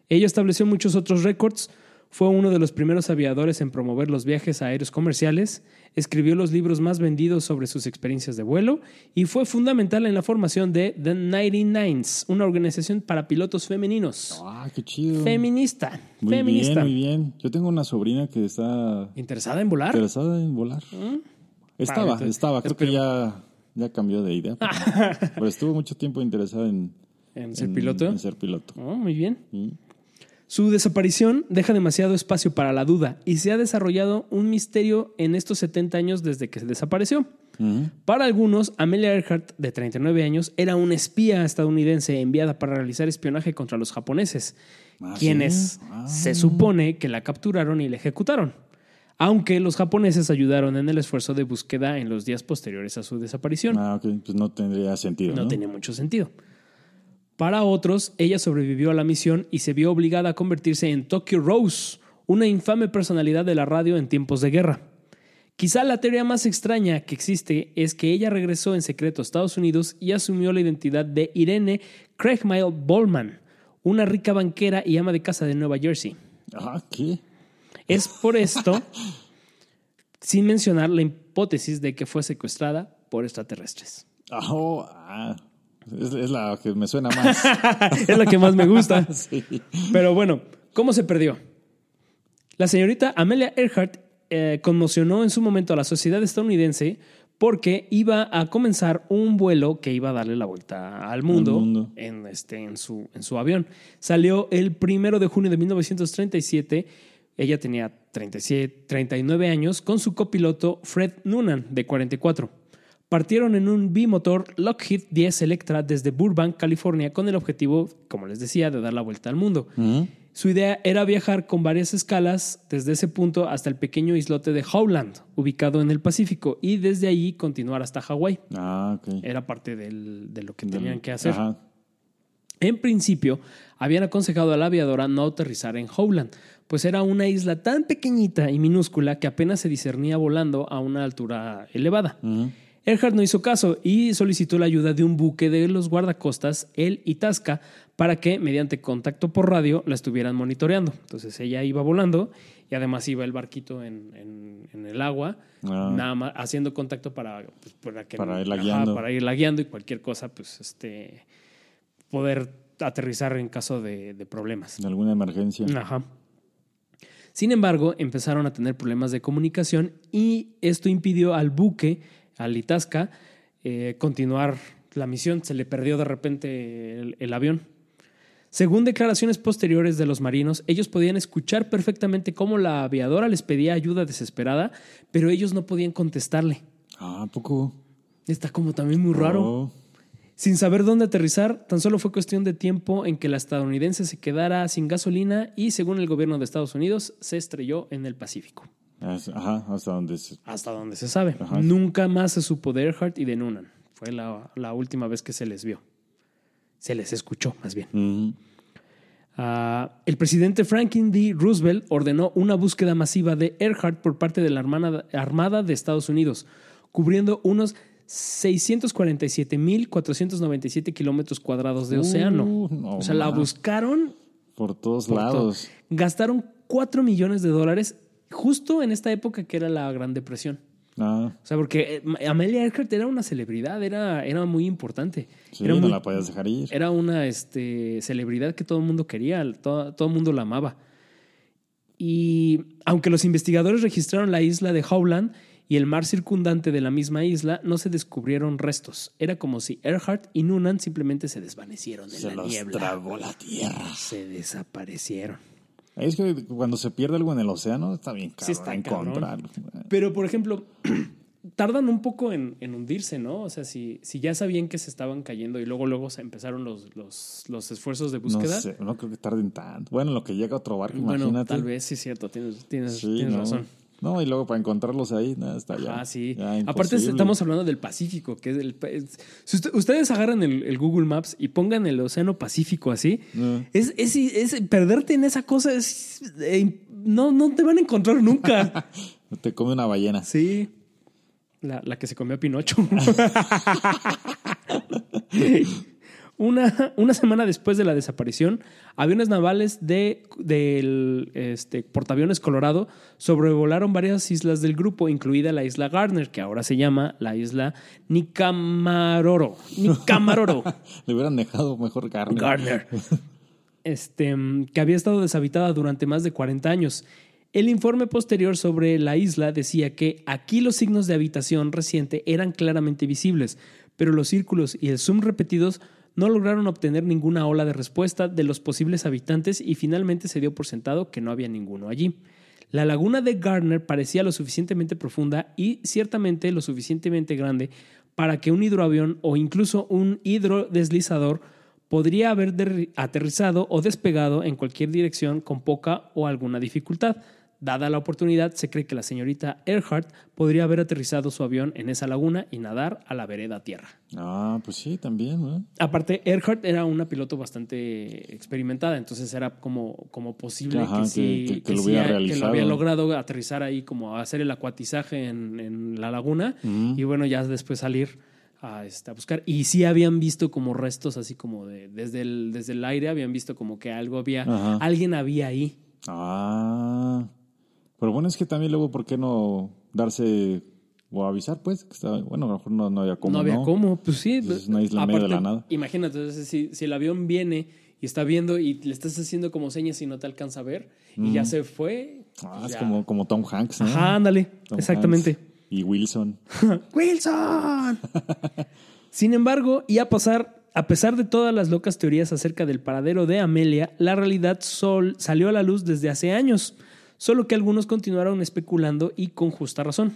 Ella estableció muchos otros récords, fue uno de los primeros aviadores en promover los viajes aéreos comerciales, escribió los libros más vendidos sobre sus experiencias de vuelo y fue fundamental en la formación de The 99s, una organización para pilotos femeninos. Ah, qué chido. Feminista, Muy feminista. bien, muy bien. Yo tengo una sobrina que está ¿Interesada en volar? interesada en volar. Estaba, entonces, estaba. Creo que ya, ya cambió de idea. Pero, pero estuvo mucho tiempo interesada en, ¿En ser piloto? En ser piloto. Oh, muy bien. Mm. Su desaparición deja demasiado espacio para la duda y se ha desarrollado un misterio en estos 70 años desde que se desapareció. Para algunos, Amelia Earhart, de 39 años, era una espía estadounidense enviada para realizar espionaje contra los japoneses, Ah, quienes ¿sí? Ah. se supone que la capturaron y la ejecutaron, aunque los japoneses ayudaron en el esfuerzo de búsqueda en los días posteriores a su desaparición. Ah, ok. Pues no tendría sentido, ¿no? No tenía mucho sentido. Para otros, ella sobrevivió a la misión y se vio obligada a convertirse en Tokyo Rose, una infame personalidad de la radio en tiempos de guerra. Quizá la teoría más extraña que existe es que ella regresó en secreto a Estados Unidos y asumió la identidad de Irene Craigmile Bowman, una rica banquera y ama de casa de Nueva Jersey. Ah, ¿qué? Es por esto, sin mencionar la hipótesis de que fue secuestrada por extraterrestres. Ah, oh, ah. Es, es la que me suena más. es la que más me gusta. sí. Pero bueno, ¿cómo se perdió? La señorita Amelia Earhart eh, conmocionó en su momento a la sociedad estadounidense porque iba a comenzar un vuelo que iba a darle la vuelta al mundo, Al mundo. En, este, en, su, en su avión. Salió el primero de junio de 1937. Ella tenía 37, 39 años con su copiloto Fred Noonan, de 44. Partieron en un bimotor Lockheed 10 Electra desde Burbank, California, con el objetivo, como les decía, de dar la vuelta al mundo. Ujú. Su idea era viajar con varias escalas desde ese punto hasta el pequeño islote de Howland, ubicado en el Pacífico, y desde allí continuar hasta Hawái. Ah, ok. Era parte del- de lo que Del- tenían que hacer. Ajá. En principio, habían aconsejado a la aviadora no aterrizar en Howland, pues era una isla tan pequeñita y minúscula que apenas se discernía volando a una altura elevada. Ujú. Earhart no hizo caso y solicitó la ayuda de un buque de los guardacostas, el Itasca, para que, mediante contacto por radio, la estuvieran monitoreando. Entonces ella iba volando y además iba el barquito en, en- en el agua, Ah. nada más haciendo contacto para, pues, para, que, Para irla ajá, guiando. para irla guiando y cualquier cosa, pues este poder aterrizar en caso de, de problemas. De alguna emergencia. Ajá. Sin embargo, empezaron a tener problemas de comunicación y esto impidió al buque, al Itasca, eh, continuar la misión. Se le perdió de repente el, el avión. Según declaraciones posteriores de los marinos, ellos podían escuchar perfectamente cómo la aviadora les pedía ayuda desesperada, pero ellos no podían contestarle. Ah, ¿a poco? Está como también muy raro. Oh. Sin saber dónde aterrizar, tan solo fue cuestión de tiempo en que la estadounidense se quedara sin gasolina y, según el gobierno de Estados Unidos, se estrelló en el Pacífico. Ajá, hasta donde se... Hasta donde se sabe. Ajá. Nunca más se supo de Earhart y de Noonan. Fue la, la última vez que se les vio. Se les escuchó, más bien. Ah, el presidente Franklin D. Roosevelt ordenó una búsqueda masiva de Earhart por parte de la Armada, Armada de Estados Unidos, cubriendo unos 647.497 kilómetros cuadrados de Uh, océano. no o sea, la buscaron, Por todos por todo. lados. gastaron 4 millones de dólares justo en esta época que era la Gran Depresión. Ah, O sea, porque eh, Amelia Earhart era una celebridad, era, era muy importante. sí, era no muy- la podías dejar ir. era una este, celebridad que todo el mundo quería, todo, todo el mundo la amaba. Y aunque los investigadores registraron la isla de Howland y el mar circundante de la misma isla, no se descubrieron restos. Era como si Earhart y Noonan simplemente se desvanecieron en Se la los niebla. tragó la tierra. Se desaparecieron. Es que cuando se pierde algo en el océano está bien caro Sí está encontrarlo. Pero, por ejemplo, tardan un poco en, en hundirse, ¿no? O sea, si, si ya sabían que se estaban cayendo y luego luego se empezaron los, los, los esfuerzos de No búsqueda. sé, no creo que tarden tanto. Bueno, lo que llega otro barco, Bueno, imagínate. tal vez sí es cierto, tienes, tienes, Sí, tienes no. razón. No, y luego para encontrarlos ahí, nada, está ya. Ah, sí. ya Aparte estamos hablando del Pacífico, que es el... si usted- ustedes agarran el, el Google Maps y pongan el Océano Pacífico así, No. es, es, es- perderte en esa cosa es... eh, no, no te van a encontrar nunca. Te come una ballena. sí. La, la que se comió a Pinocho. Una, una semana después de la desaparición, aviones navales de, del este, portaaviones Colorado sobrevolaron varias islas del grupo, incluida la isla Gardner, que ahora se llama la isla Nicamaroro. Nicamaroro. Le hubieran dejado mejor carne. Gardner. Este, que había estado deshabitada durante más de 40 años. El informe posterior sobre la isla decía que aquí los signos de habitación reciente eran claramente visibles, pero los círculos y el zoom repetidos no lograron obtener ninguna ola de respuesta de los posibles habitantes y finalmente se dio por sentado que no había ninguno allí. La laguna de Gardner parecía lo suficientemente profunda y ciertamente lo suficientemente grande para que un hidroavión o incluso un hidrodeslizador podría haber aterrizado o despegado en cualquier dirección con poca o alguna dificultad. Dada la oportunidad, se cree que la señorita Earhart podría haber aterrizado su avión en esa laguna y nadar a la vereda tierra. Ah, pues sí, también, ¿no? Aparte, Earhart era una piloto bastante experimentada, entonces era como, como posible Ajá, que, sí, que- que lo sí que había logrado aterrizar ahí, como hacer el acuatizaje en, en la laguna y bueno, ya después salir a, este, a buscar. Y sí habían visto como restos así como de, desde el, desde el aire, habían visto como que algo había, Ajá. alguien había ahí. Ah. Pero bueno, es que también luego, ¿por qué no darse o avisar, pues? Que estaba, bueno, a lo mejor no, no había cómo. no había cómo, pues sí. Pues es una isla en medio de la nada. Imagínate, entonces, si, si el avión viene y está viendo y le estás haciendo como señas y no te alcanza a ver y ya se fue. Ah, pues es como, como Tom Hanks, ¿no? Ajá, ándale, Tom exactamente. Y Wilson. ¡Wilson! Sin embargo, y a pasar, a pesar de todas las locas teorías acerca del paradero de Amelia, la realidad sol salió a la luz desde hace años, solo que algunos continuaron especulando y con justa razón.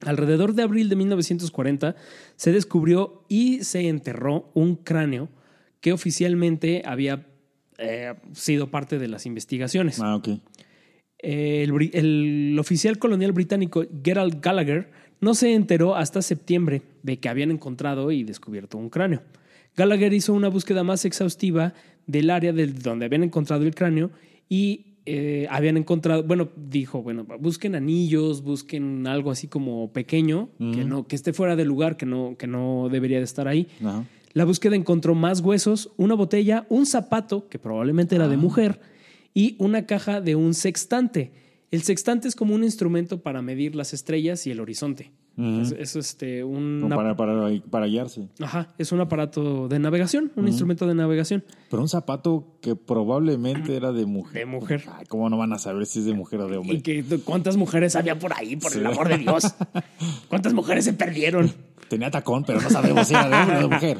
Alrededor de abril de 1940 se descubrió y se enterró un cráneo que oficialmente había eh, sido parte de las investigaciones. Ah, ok. El, oficial colonial británico Gerald Gallagher no se enteró hasta septiembre de que habían encontrado y descubierto un cráneo. Gallagher hizo una búsqueda más exhaustiva del área del, donde habían encontrado el cráneo y eh, habían encontrado, bueno, dijo, bueno, busquen anillos, busquen algo así como pequeño, que no, que esté fuera del lugar, que no, que no debería de estar ahí. La búsqueda encontró más huesos, una botella, un zapato, que probablemente era de mujer, y una caja de un sextante. El sextante es como un instrumento para medir las estrellas y el horizonte. Es, es, este, un, Como para, para, para hallarse. Ajá, es un aparato de navegación, un instrumento de navegación. Pero un zapato que probablemente era de mujer. De mujer. Ay, ¿Cómo no van a saber si es de mujer o de hombre? Y que cuántas mujeres había por ahí, por el amor de Dios. ¿Cuántas mujeres se perdieron? Tenía tacón, pero no sabemos si era de hombre o de mujer.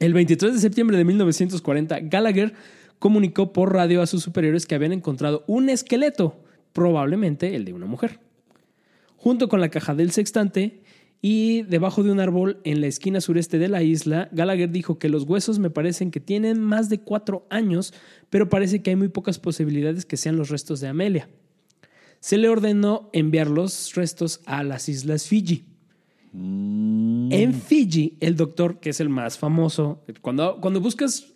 El 23 de septiembre de 1940, Gallagher comunicó por radio a sus superiores que habían encontrado un esqueleto, probablemente el de una mujer. Junto con la caja del sextante y debajo de un árbol en la esquina sureste de la isla, Gallagher dijo que los huesos me parecen que tienen más de cuatro años, pero parece que hay muy pocas posibilidades que sean los restos de Amelia. Se le ordenó enviar los restos a las islas Fiji. Mm, En Fiji, el doctor, que es el más famoso, cuando, cuando buscas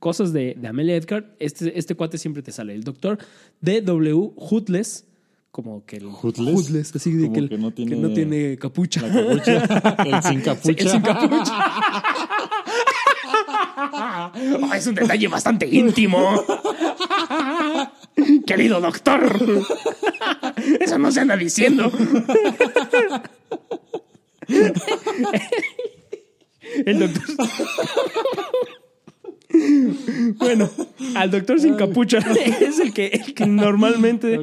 cosas de, de Amelia Edgar, este, este cuate siempre te sale. El doctor D.W. Hutless, como que el ¿Hutless? así de que, el- que no tiene- que no tiene capucha. La capucha. El sin Sí, capucha. el sin capucha. Ah, es un detalle bastante íntimo. Querido doctor. Eso no se anda diciendo. El doctor. Bueno, al doctor sin capucha es el que, el que normalmente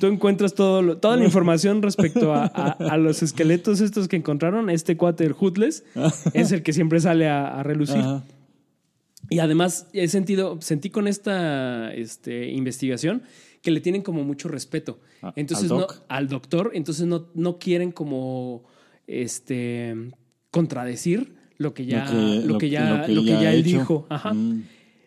tú encuentras todo toda la información respecto a, a- a los esqueletos estos que encontraron. Este cuate, el Hutless, es el que siempre sale a, a relucir. Ajá. Y además he sentido, sentí con esta este, investigación que le tienen como mucho respeto. Entonces, ¿al no, al doctor, entonces no, no quieren como este contradecir lo que ya, lo que, ya, lo que, ya él hecho. dijo. Ajá. Mm.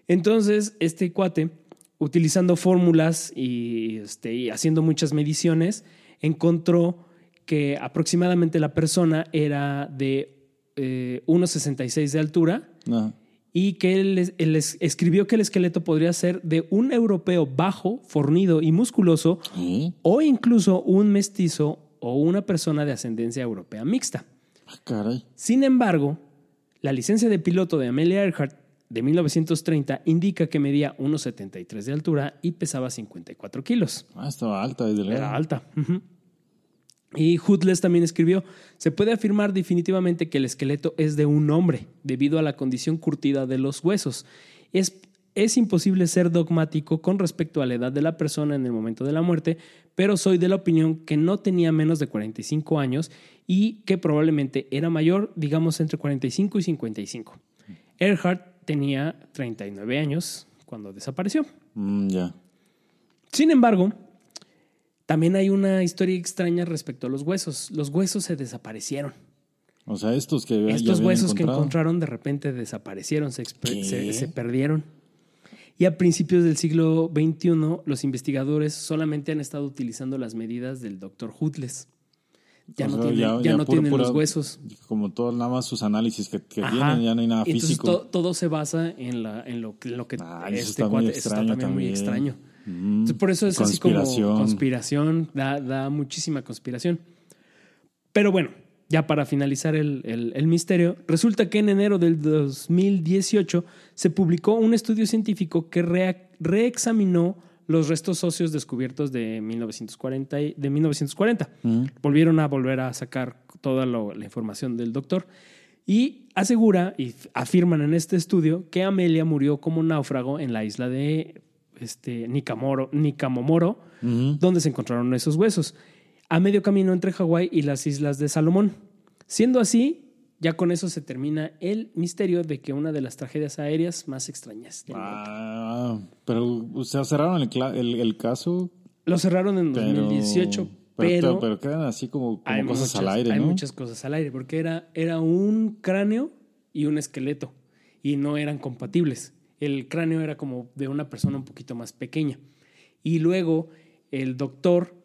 Entonces, este cuate, utilizando fórmulas y, este, y haciendo muchas mediciones, encontró que aproximadamente la persona era de eh, 1,66 de altura Ajá. y que él, es- él es- escribió que el esqueleto podría ser de un europeo bajo, fornido y musculoso, ¿Eh? o incluso un mestizo o una persona de ascendencia europea mixta. Ah, caray. Sin embargo, la licencia de piloto de Amelia Earhart de 1930 indica que medía 1,73 de altura y pesaba 54 kilos. Ah, estaba alta y delgada. Era alta. Y Hutless también escribió, se puede afirmar definitivamente que el esqueleto es de un hombre, debido a la condición curtida de los huesos. Es, es imposible ser dogmático con respecto a la edad de la persona en el momento de la muerte, pero soy de la opinión que no tenía menos de 45 años y que probablemente era mayor, digamos, entre 45 y 55. Earhart tenía 39 años cuando desapareció. Mm, ya. Sin embargo, también hay una historia extraña respecto a los huesos. Los huesos se desaparecieron. O sea, estos que Estos huesos que encontraron de repente desaparecieron, se- se perdieron. Y a principios del siglo XXI, los investigadores solamente han estado utilizando las medidas del doctor Hutless. Ya O no, sea, tienen, ya- ya ya no pura- tienen los huesos. Como todo, nada más sus análisis que, que tienen, ya no hay nada Entonces, físico. to- todo se basa en, la, en, lo, en lo que Ah, eso este está muy cuate eso está extraño también muy extraño. Mm, Entonces, por eso es así como conspiración. conspiración, da, da muchísima conspiración. Pero bueno, ya para finalizar el, el- el misterio, resulta que en enero del 2018 se publicó un estudio científico que reexaminó los restos óseos descubiertos de 1940. y- De 1940. Mm. Volvieron a volver a sacar toda lo- la información del doctor y asegura y afirman en este estudio que Amelia murió como náufrago en la isla de este, Nikamoro, Nikamomoro, Ujú. donde se encontraron esos huesos, a medio camino entre Hawái y las islas de Salomón. Siendo así, ya con eso se termina el misterio de que una de las tragedias aéreas más extrañas del mundo. Ah, pero o sea, cerraron el, cla- el, el caso, Lo cerraron en pero... 2018, pero, pero, pero quedan así como, cosas muchas, al aire, hay ¿no? muchas cosas al aire, porque era, era un cráneo y un esqueleto, y no eran compatibles. El cráneo era como de una persona un poquito más pequeña. Y luego el doctor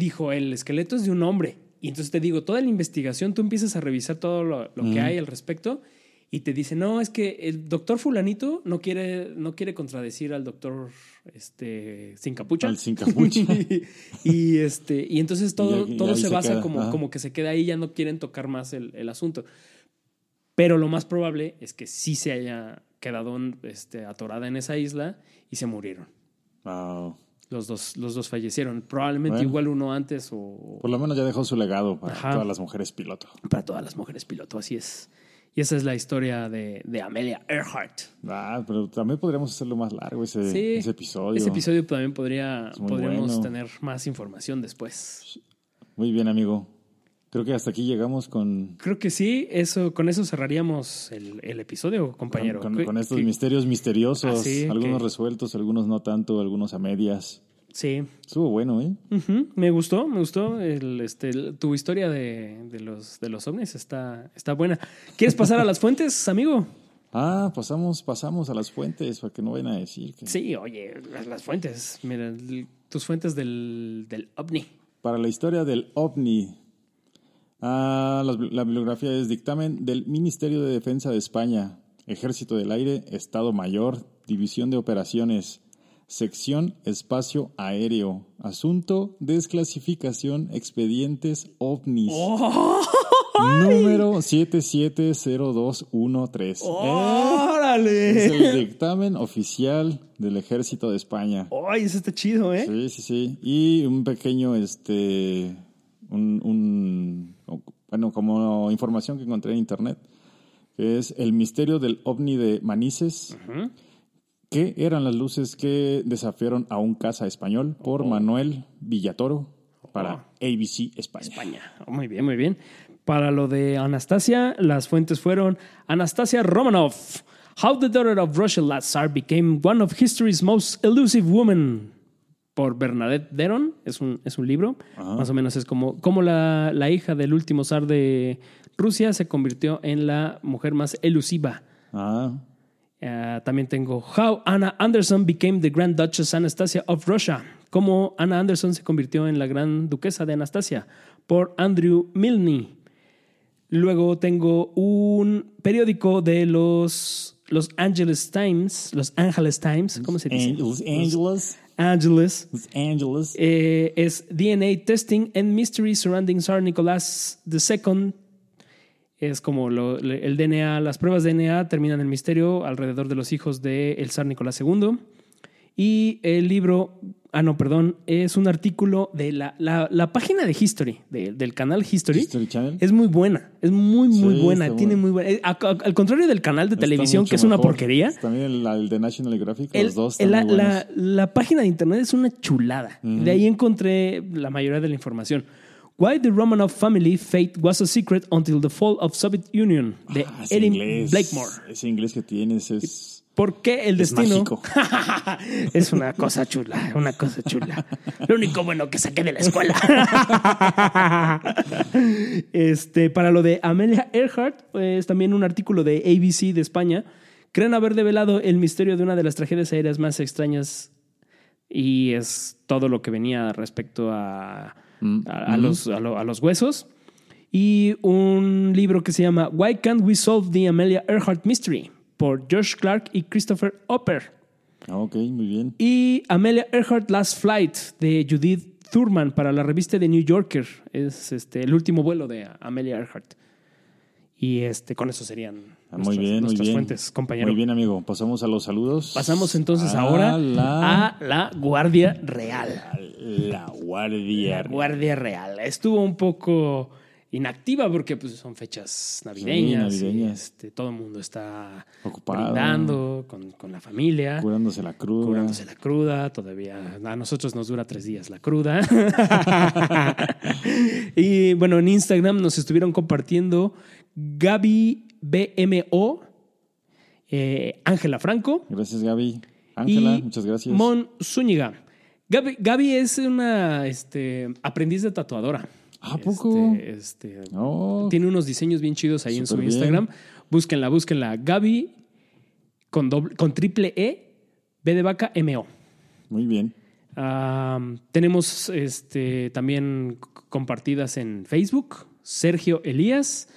dijo, el esqueleto es de un hombre. Y entonces te digo, toda la investigación, tú empiezas a revisar todo lo, lo que hay al respecto y te dice, no, es que el doctor fulanito no quiere, no quiere contradecir al doctor este, sin capucha. Al sin capucha. y, este, y entonces todo, Y- y todo se, se basa queda, como, ajá. como que se queda ahí, ya no quieren tocar más el, el asunto. Pero lo más probable es que sí se haya quedado este, atorada en esa isla y se murieron. Wow. Los dos, los dos fallecieron. Probablemente Bueno. igual uno antes o Por lo menos ya dejó su legado para Ajá. todas las mujeres piloto. para todas las mujeres piloto, así es. Y esa es la historia de, de Amelia Earhart. Ah, pero también podríamos hacerlo más largo ese, Sí, ese episodio. Ese episodio también podría, podríamos bueno. tener más información después. Muy bien, amigo. Creo que hasta aquí llegamos con, Creo que sí, eso, con eso cerraríamos el, el episodio, compañero. con, ¿Qué- con estos qué- misterios misteriosos. Ah, sí, algunos resueltos, algunos no tanto, algunos a medias. Sí, Estuvo bueno, ¿eh? Me gustó, me gustó. El, este, el- tu historia de, de los, de los ovnis está, está buena. ¿Quieres pasar a las fuentes, amigo? Ah, pasamos, pasamos a las fuentes para que no vayan a decir que. Sí, oye, las, las fuentes. Mira, tus fuentes del, del ovni. Para la historia del OVNI. Ah, la, la bibliografía es dictamen del Ministerio de Defensa de España, Ejército del Aire, Estado Mayor, División de Operaciones, Sección Espacio Aéreo, Asunto Desclasificación Expedientes OVNIs. ¡Oh! Número 770213. ¡Oh! Eh, Es ¡Órale! el dictamen oficial del Ejército de España. ¡Ay, eso está chido, eh! Sí, sí, sí. Y un pequeño, este, un, un- bueno, como información que encontré en internet, que es el misterio del ovni de Manises, Ujú. que eran las luces que desafiaron a un caza español por Manuel Villatoro para ABC España. España. Oh, Muy bien, muy bien. Para lo de Anastasia, las fuentes fueron Anastasia Romanov. How the daughter of Russian Lazar became one of history's most elusive women. Por Bernadette Deron. Es un, es un libro. Más o menos es como, como la, la hija del último zar de Rusia se convirtió en la mujer más elusiva. Ah, Eh, también tengo How Anna Anderson became the Grand Duchess Anastasia of Russia. Cómo Anna Anderson se convirtió en la Gran Duquesa de Anastasia por Andrew Milne. Luego tengo un periódico de los Los Angeles Times, Los Angeles Times, ¿cómo se dice? Los Angeles. Angeles. Los Angeles. Eh, es DNA Testing and Mystery Surrounding Tsar Nicolás II. Es como lo- el DNA, las pruebas de DNA terminan el misterio alrededor de los hijos del zar Nicolás II. Y el libro, ah, no, perdón, es un artículo de la, la- la página de History, de- del canal History. History Channel. Es muy buena, es muy, muy Sí, buena. Tiene muy buena. eh, a- a- al contrario del canal de Está televisión, que es una porquería. También el, el de National Geographic, El- los dos el- la, la- la página de internet es una chulada. De ahí encontré la mayoría de la información. Why the Romanov family fate was a secret until the fall of Soviet Union de Ah, Erin Blakemore. Ese inglés que tienes es... ¿Por qué el Es destino? mágico. es una cosa chula, una cosa chula. Lo único bueno que saqué de la escuela. este, para lo de Amelia Earhart, es también un artículo de ABC de España. Creen haber develado el misterio de una de las tragedias aéreas más extrañas y es todo lo que venía respecto a, Mm, a, a los, a, lo- a los huesos. Y un libro que se llama Why Can't We Solve the Amelia Earhart Mystery por Josh Clark y Christopher Opper. Ah, ok, muy bien. Y Amelia Earhart Last Flight de Judith Thurman para la revista The New Yorker. Es este, el último vuelo de Amelia Earhart. Y este, con eso serían Ah, muy nuestras, bien, muy nuestras bien. fuentes, compañero. Muy bien, amigo. Pasamos a los saludos. Pasamos entonces a ahora la, a la Guardia Real. la Guardia. Guardia Real. Estuvo un poco inactiva porque pues, son fechas navideñas. Sí, y, navideñas. este, todo el mundo está Ocupado. brindando con, con la familia. Curándose la cruda. Curándose la cruda, todavía a nosotros nos dura tres días la cruda. y bueno, en Instagram nos estuvieron compartiendo Gaby BMO, eh, Ángela Franco Gracias, Gaby. Ángela, muchas gracias. Mon Zúñiga. Gaby, Gaby es una este, aprendiz de tatuadora. ¿A poco? Este, este, Oh, tiene unos diseños bien chidos ahí en su bien. Instagram. Búsquenla, búsquenla. Gaby con, doble, con triple E, B de vaca, MO. muy bien. Tenemos este, también compartidas en Facebook. Sergio Elías,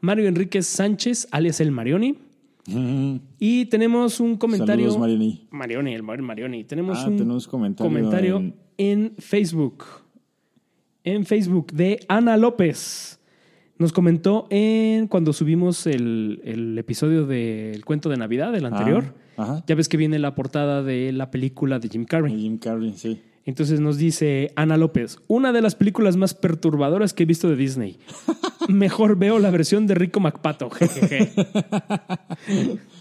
Mario Enríquez Sánchez, alias El Marioni. Mm, Y tenemos un comentario. Saludos, Mariani. Marioni, el Mar- Marioni. Tenemos Ah, un tenemos comentario. comentario en- en Facebook. En Facebook de Ana López. Nos comentó en cuando subimos el, el episodio del cuento de Navidad, el anterior. Ah, ajá. Ya ves que viene la portada de la película de Jim Carrey. Jim Carrey, sí. Entonces nos dice Ana López, una de las películas más perturbadoras que he visto de Disney. Mejor veo la versión de Rico MacPato. jejeje.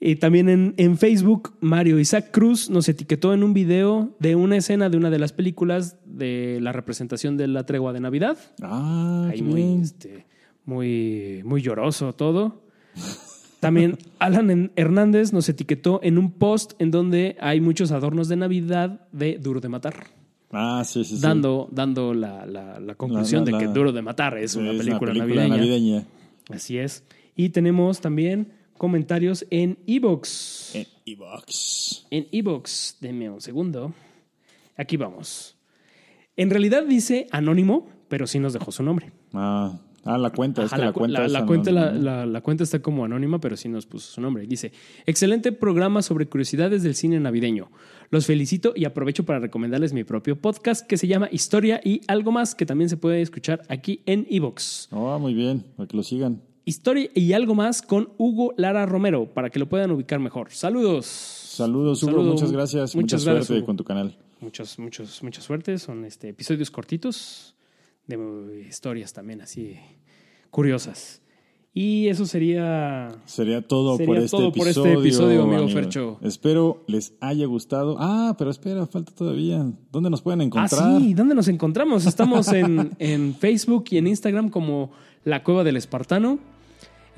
y también en, en Facebook, Mario Isaac Cruz nos etiquetó en un video de una escena de una de las películas de la representación de la tregua de Navidad. Ah, Ahí muy, este, muy, muy lloroso todo. También Alan Hernández nos etiquetó en un post en donde hay muchos adornos de Navidad de Duro de Matar, Ah, sí, sí, sí. dando, dando la, la- la conclusión La- de que Duro de Matar es una película, navideña. navideña. Así es. Y tenemos también comentarios en Evox. En Evox. En Evox, denme un segundo. Aquí vamos. En realidad dice anónimo, pero sí nos dejó su nombre. Ah, ah, la cuenta. es Ajá, que la, la, cu- cuenta la- cuenta, está como anónima, pero sí nos puso su nombre. Dice, excelente programa sobre curiosidades del cine navideño. Los felicito y aprovecho para recomendarles mi propio podcast que se llama Historia y algo más, que también se puede escuchar aquí en Evox. Oh, muy bien. Para que lo sigan. Historia y algo más con Hugo Lara Romero, para que lo puedan ubicar mejor. Saludos. Saludos, Hugo. Muchas gracias. Muchas Mucha gracias, suerte Hugo. con tu canal. Muchos, muchos, mucha suerte. Son este, episodios cortitos de eh, historias también así curiosas. Y eso sería Sería todo, Sería por, este todo por este episodio, episodio, amigo amigos. Fercho. Espero les haya gustado. Ah, pero espera, falta todavía. ¿Dónde nos pueden encontrar? Ah, sí, ¿dónde nos encontramos? Estamos en, en Facebook y en Instagram como La Cueva del Espartano.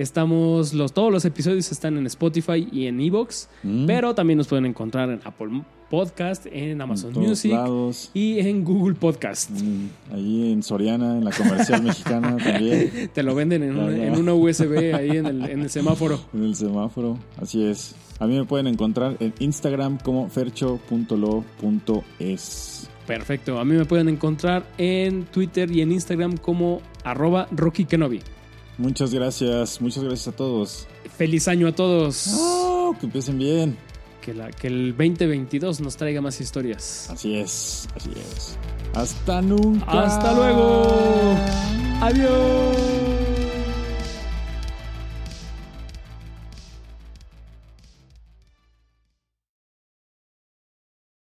Estamos, los, todos los episodios están en Spotify y en Evox, Mm. pero también nos pueden encontrar en Apple Podcast, en Amazon En Music lados. y en Google Podcast. Mm, Ahí en Soriana, en la comercial mexicana también. Te lo venden en, en una USB ahí en el, en el semáforo. En el semáforo. Así es. A mí me pueden encontrar en Instagram como fercho.lo.es. Perfecto. A mí me pueden encontrar en Twitter y en Instagram como arroba Rocky Kenobi. Muchas gracias. Muchas gracias a todos. Feliz año a todos. Oh, que empiecen bien. Que, la, que el 2022 nos traiga más historias. Así es. Así es. Hasta nunca. Hasta luego. Adiós.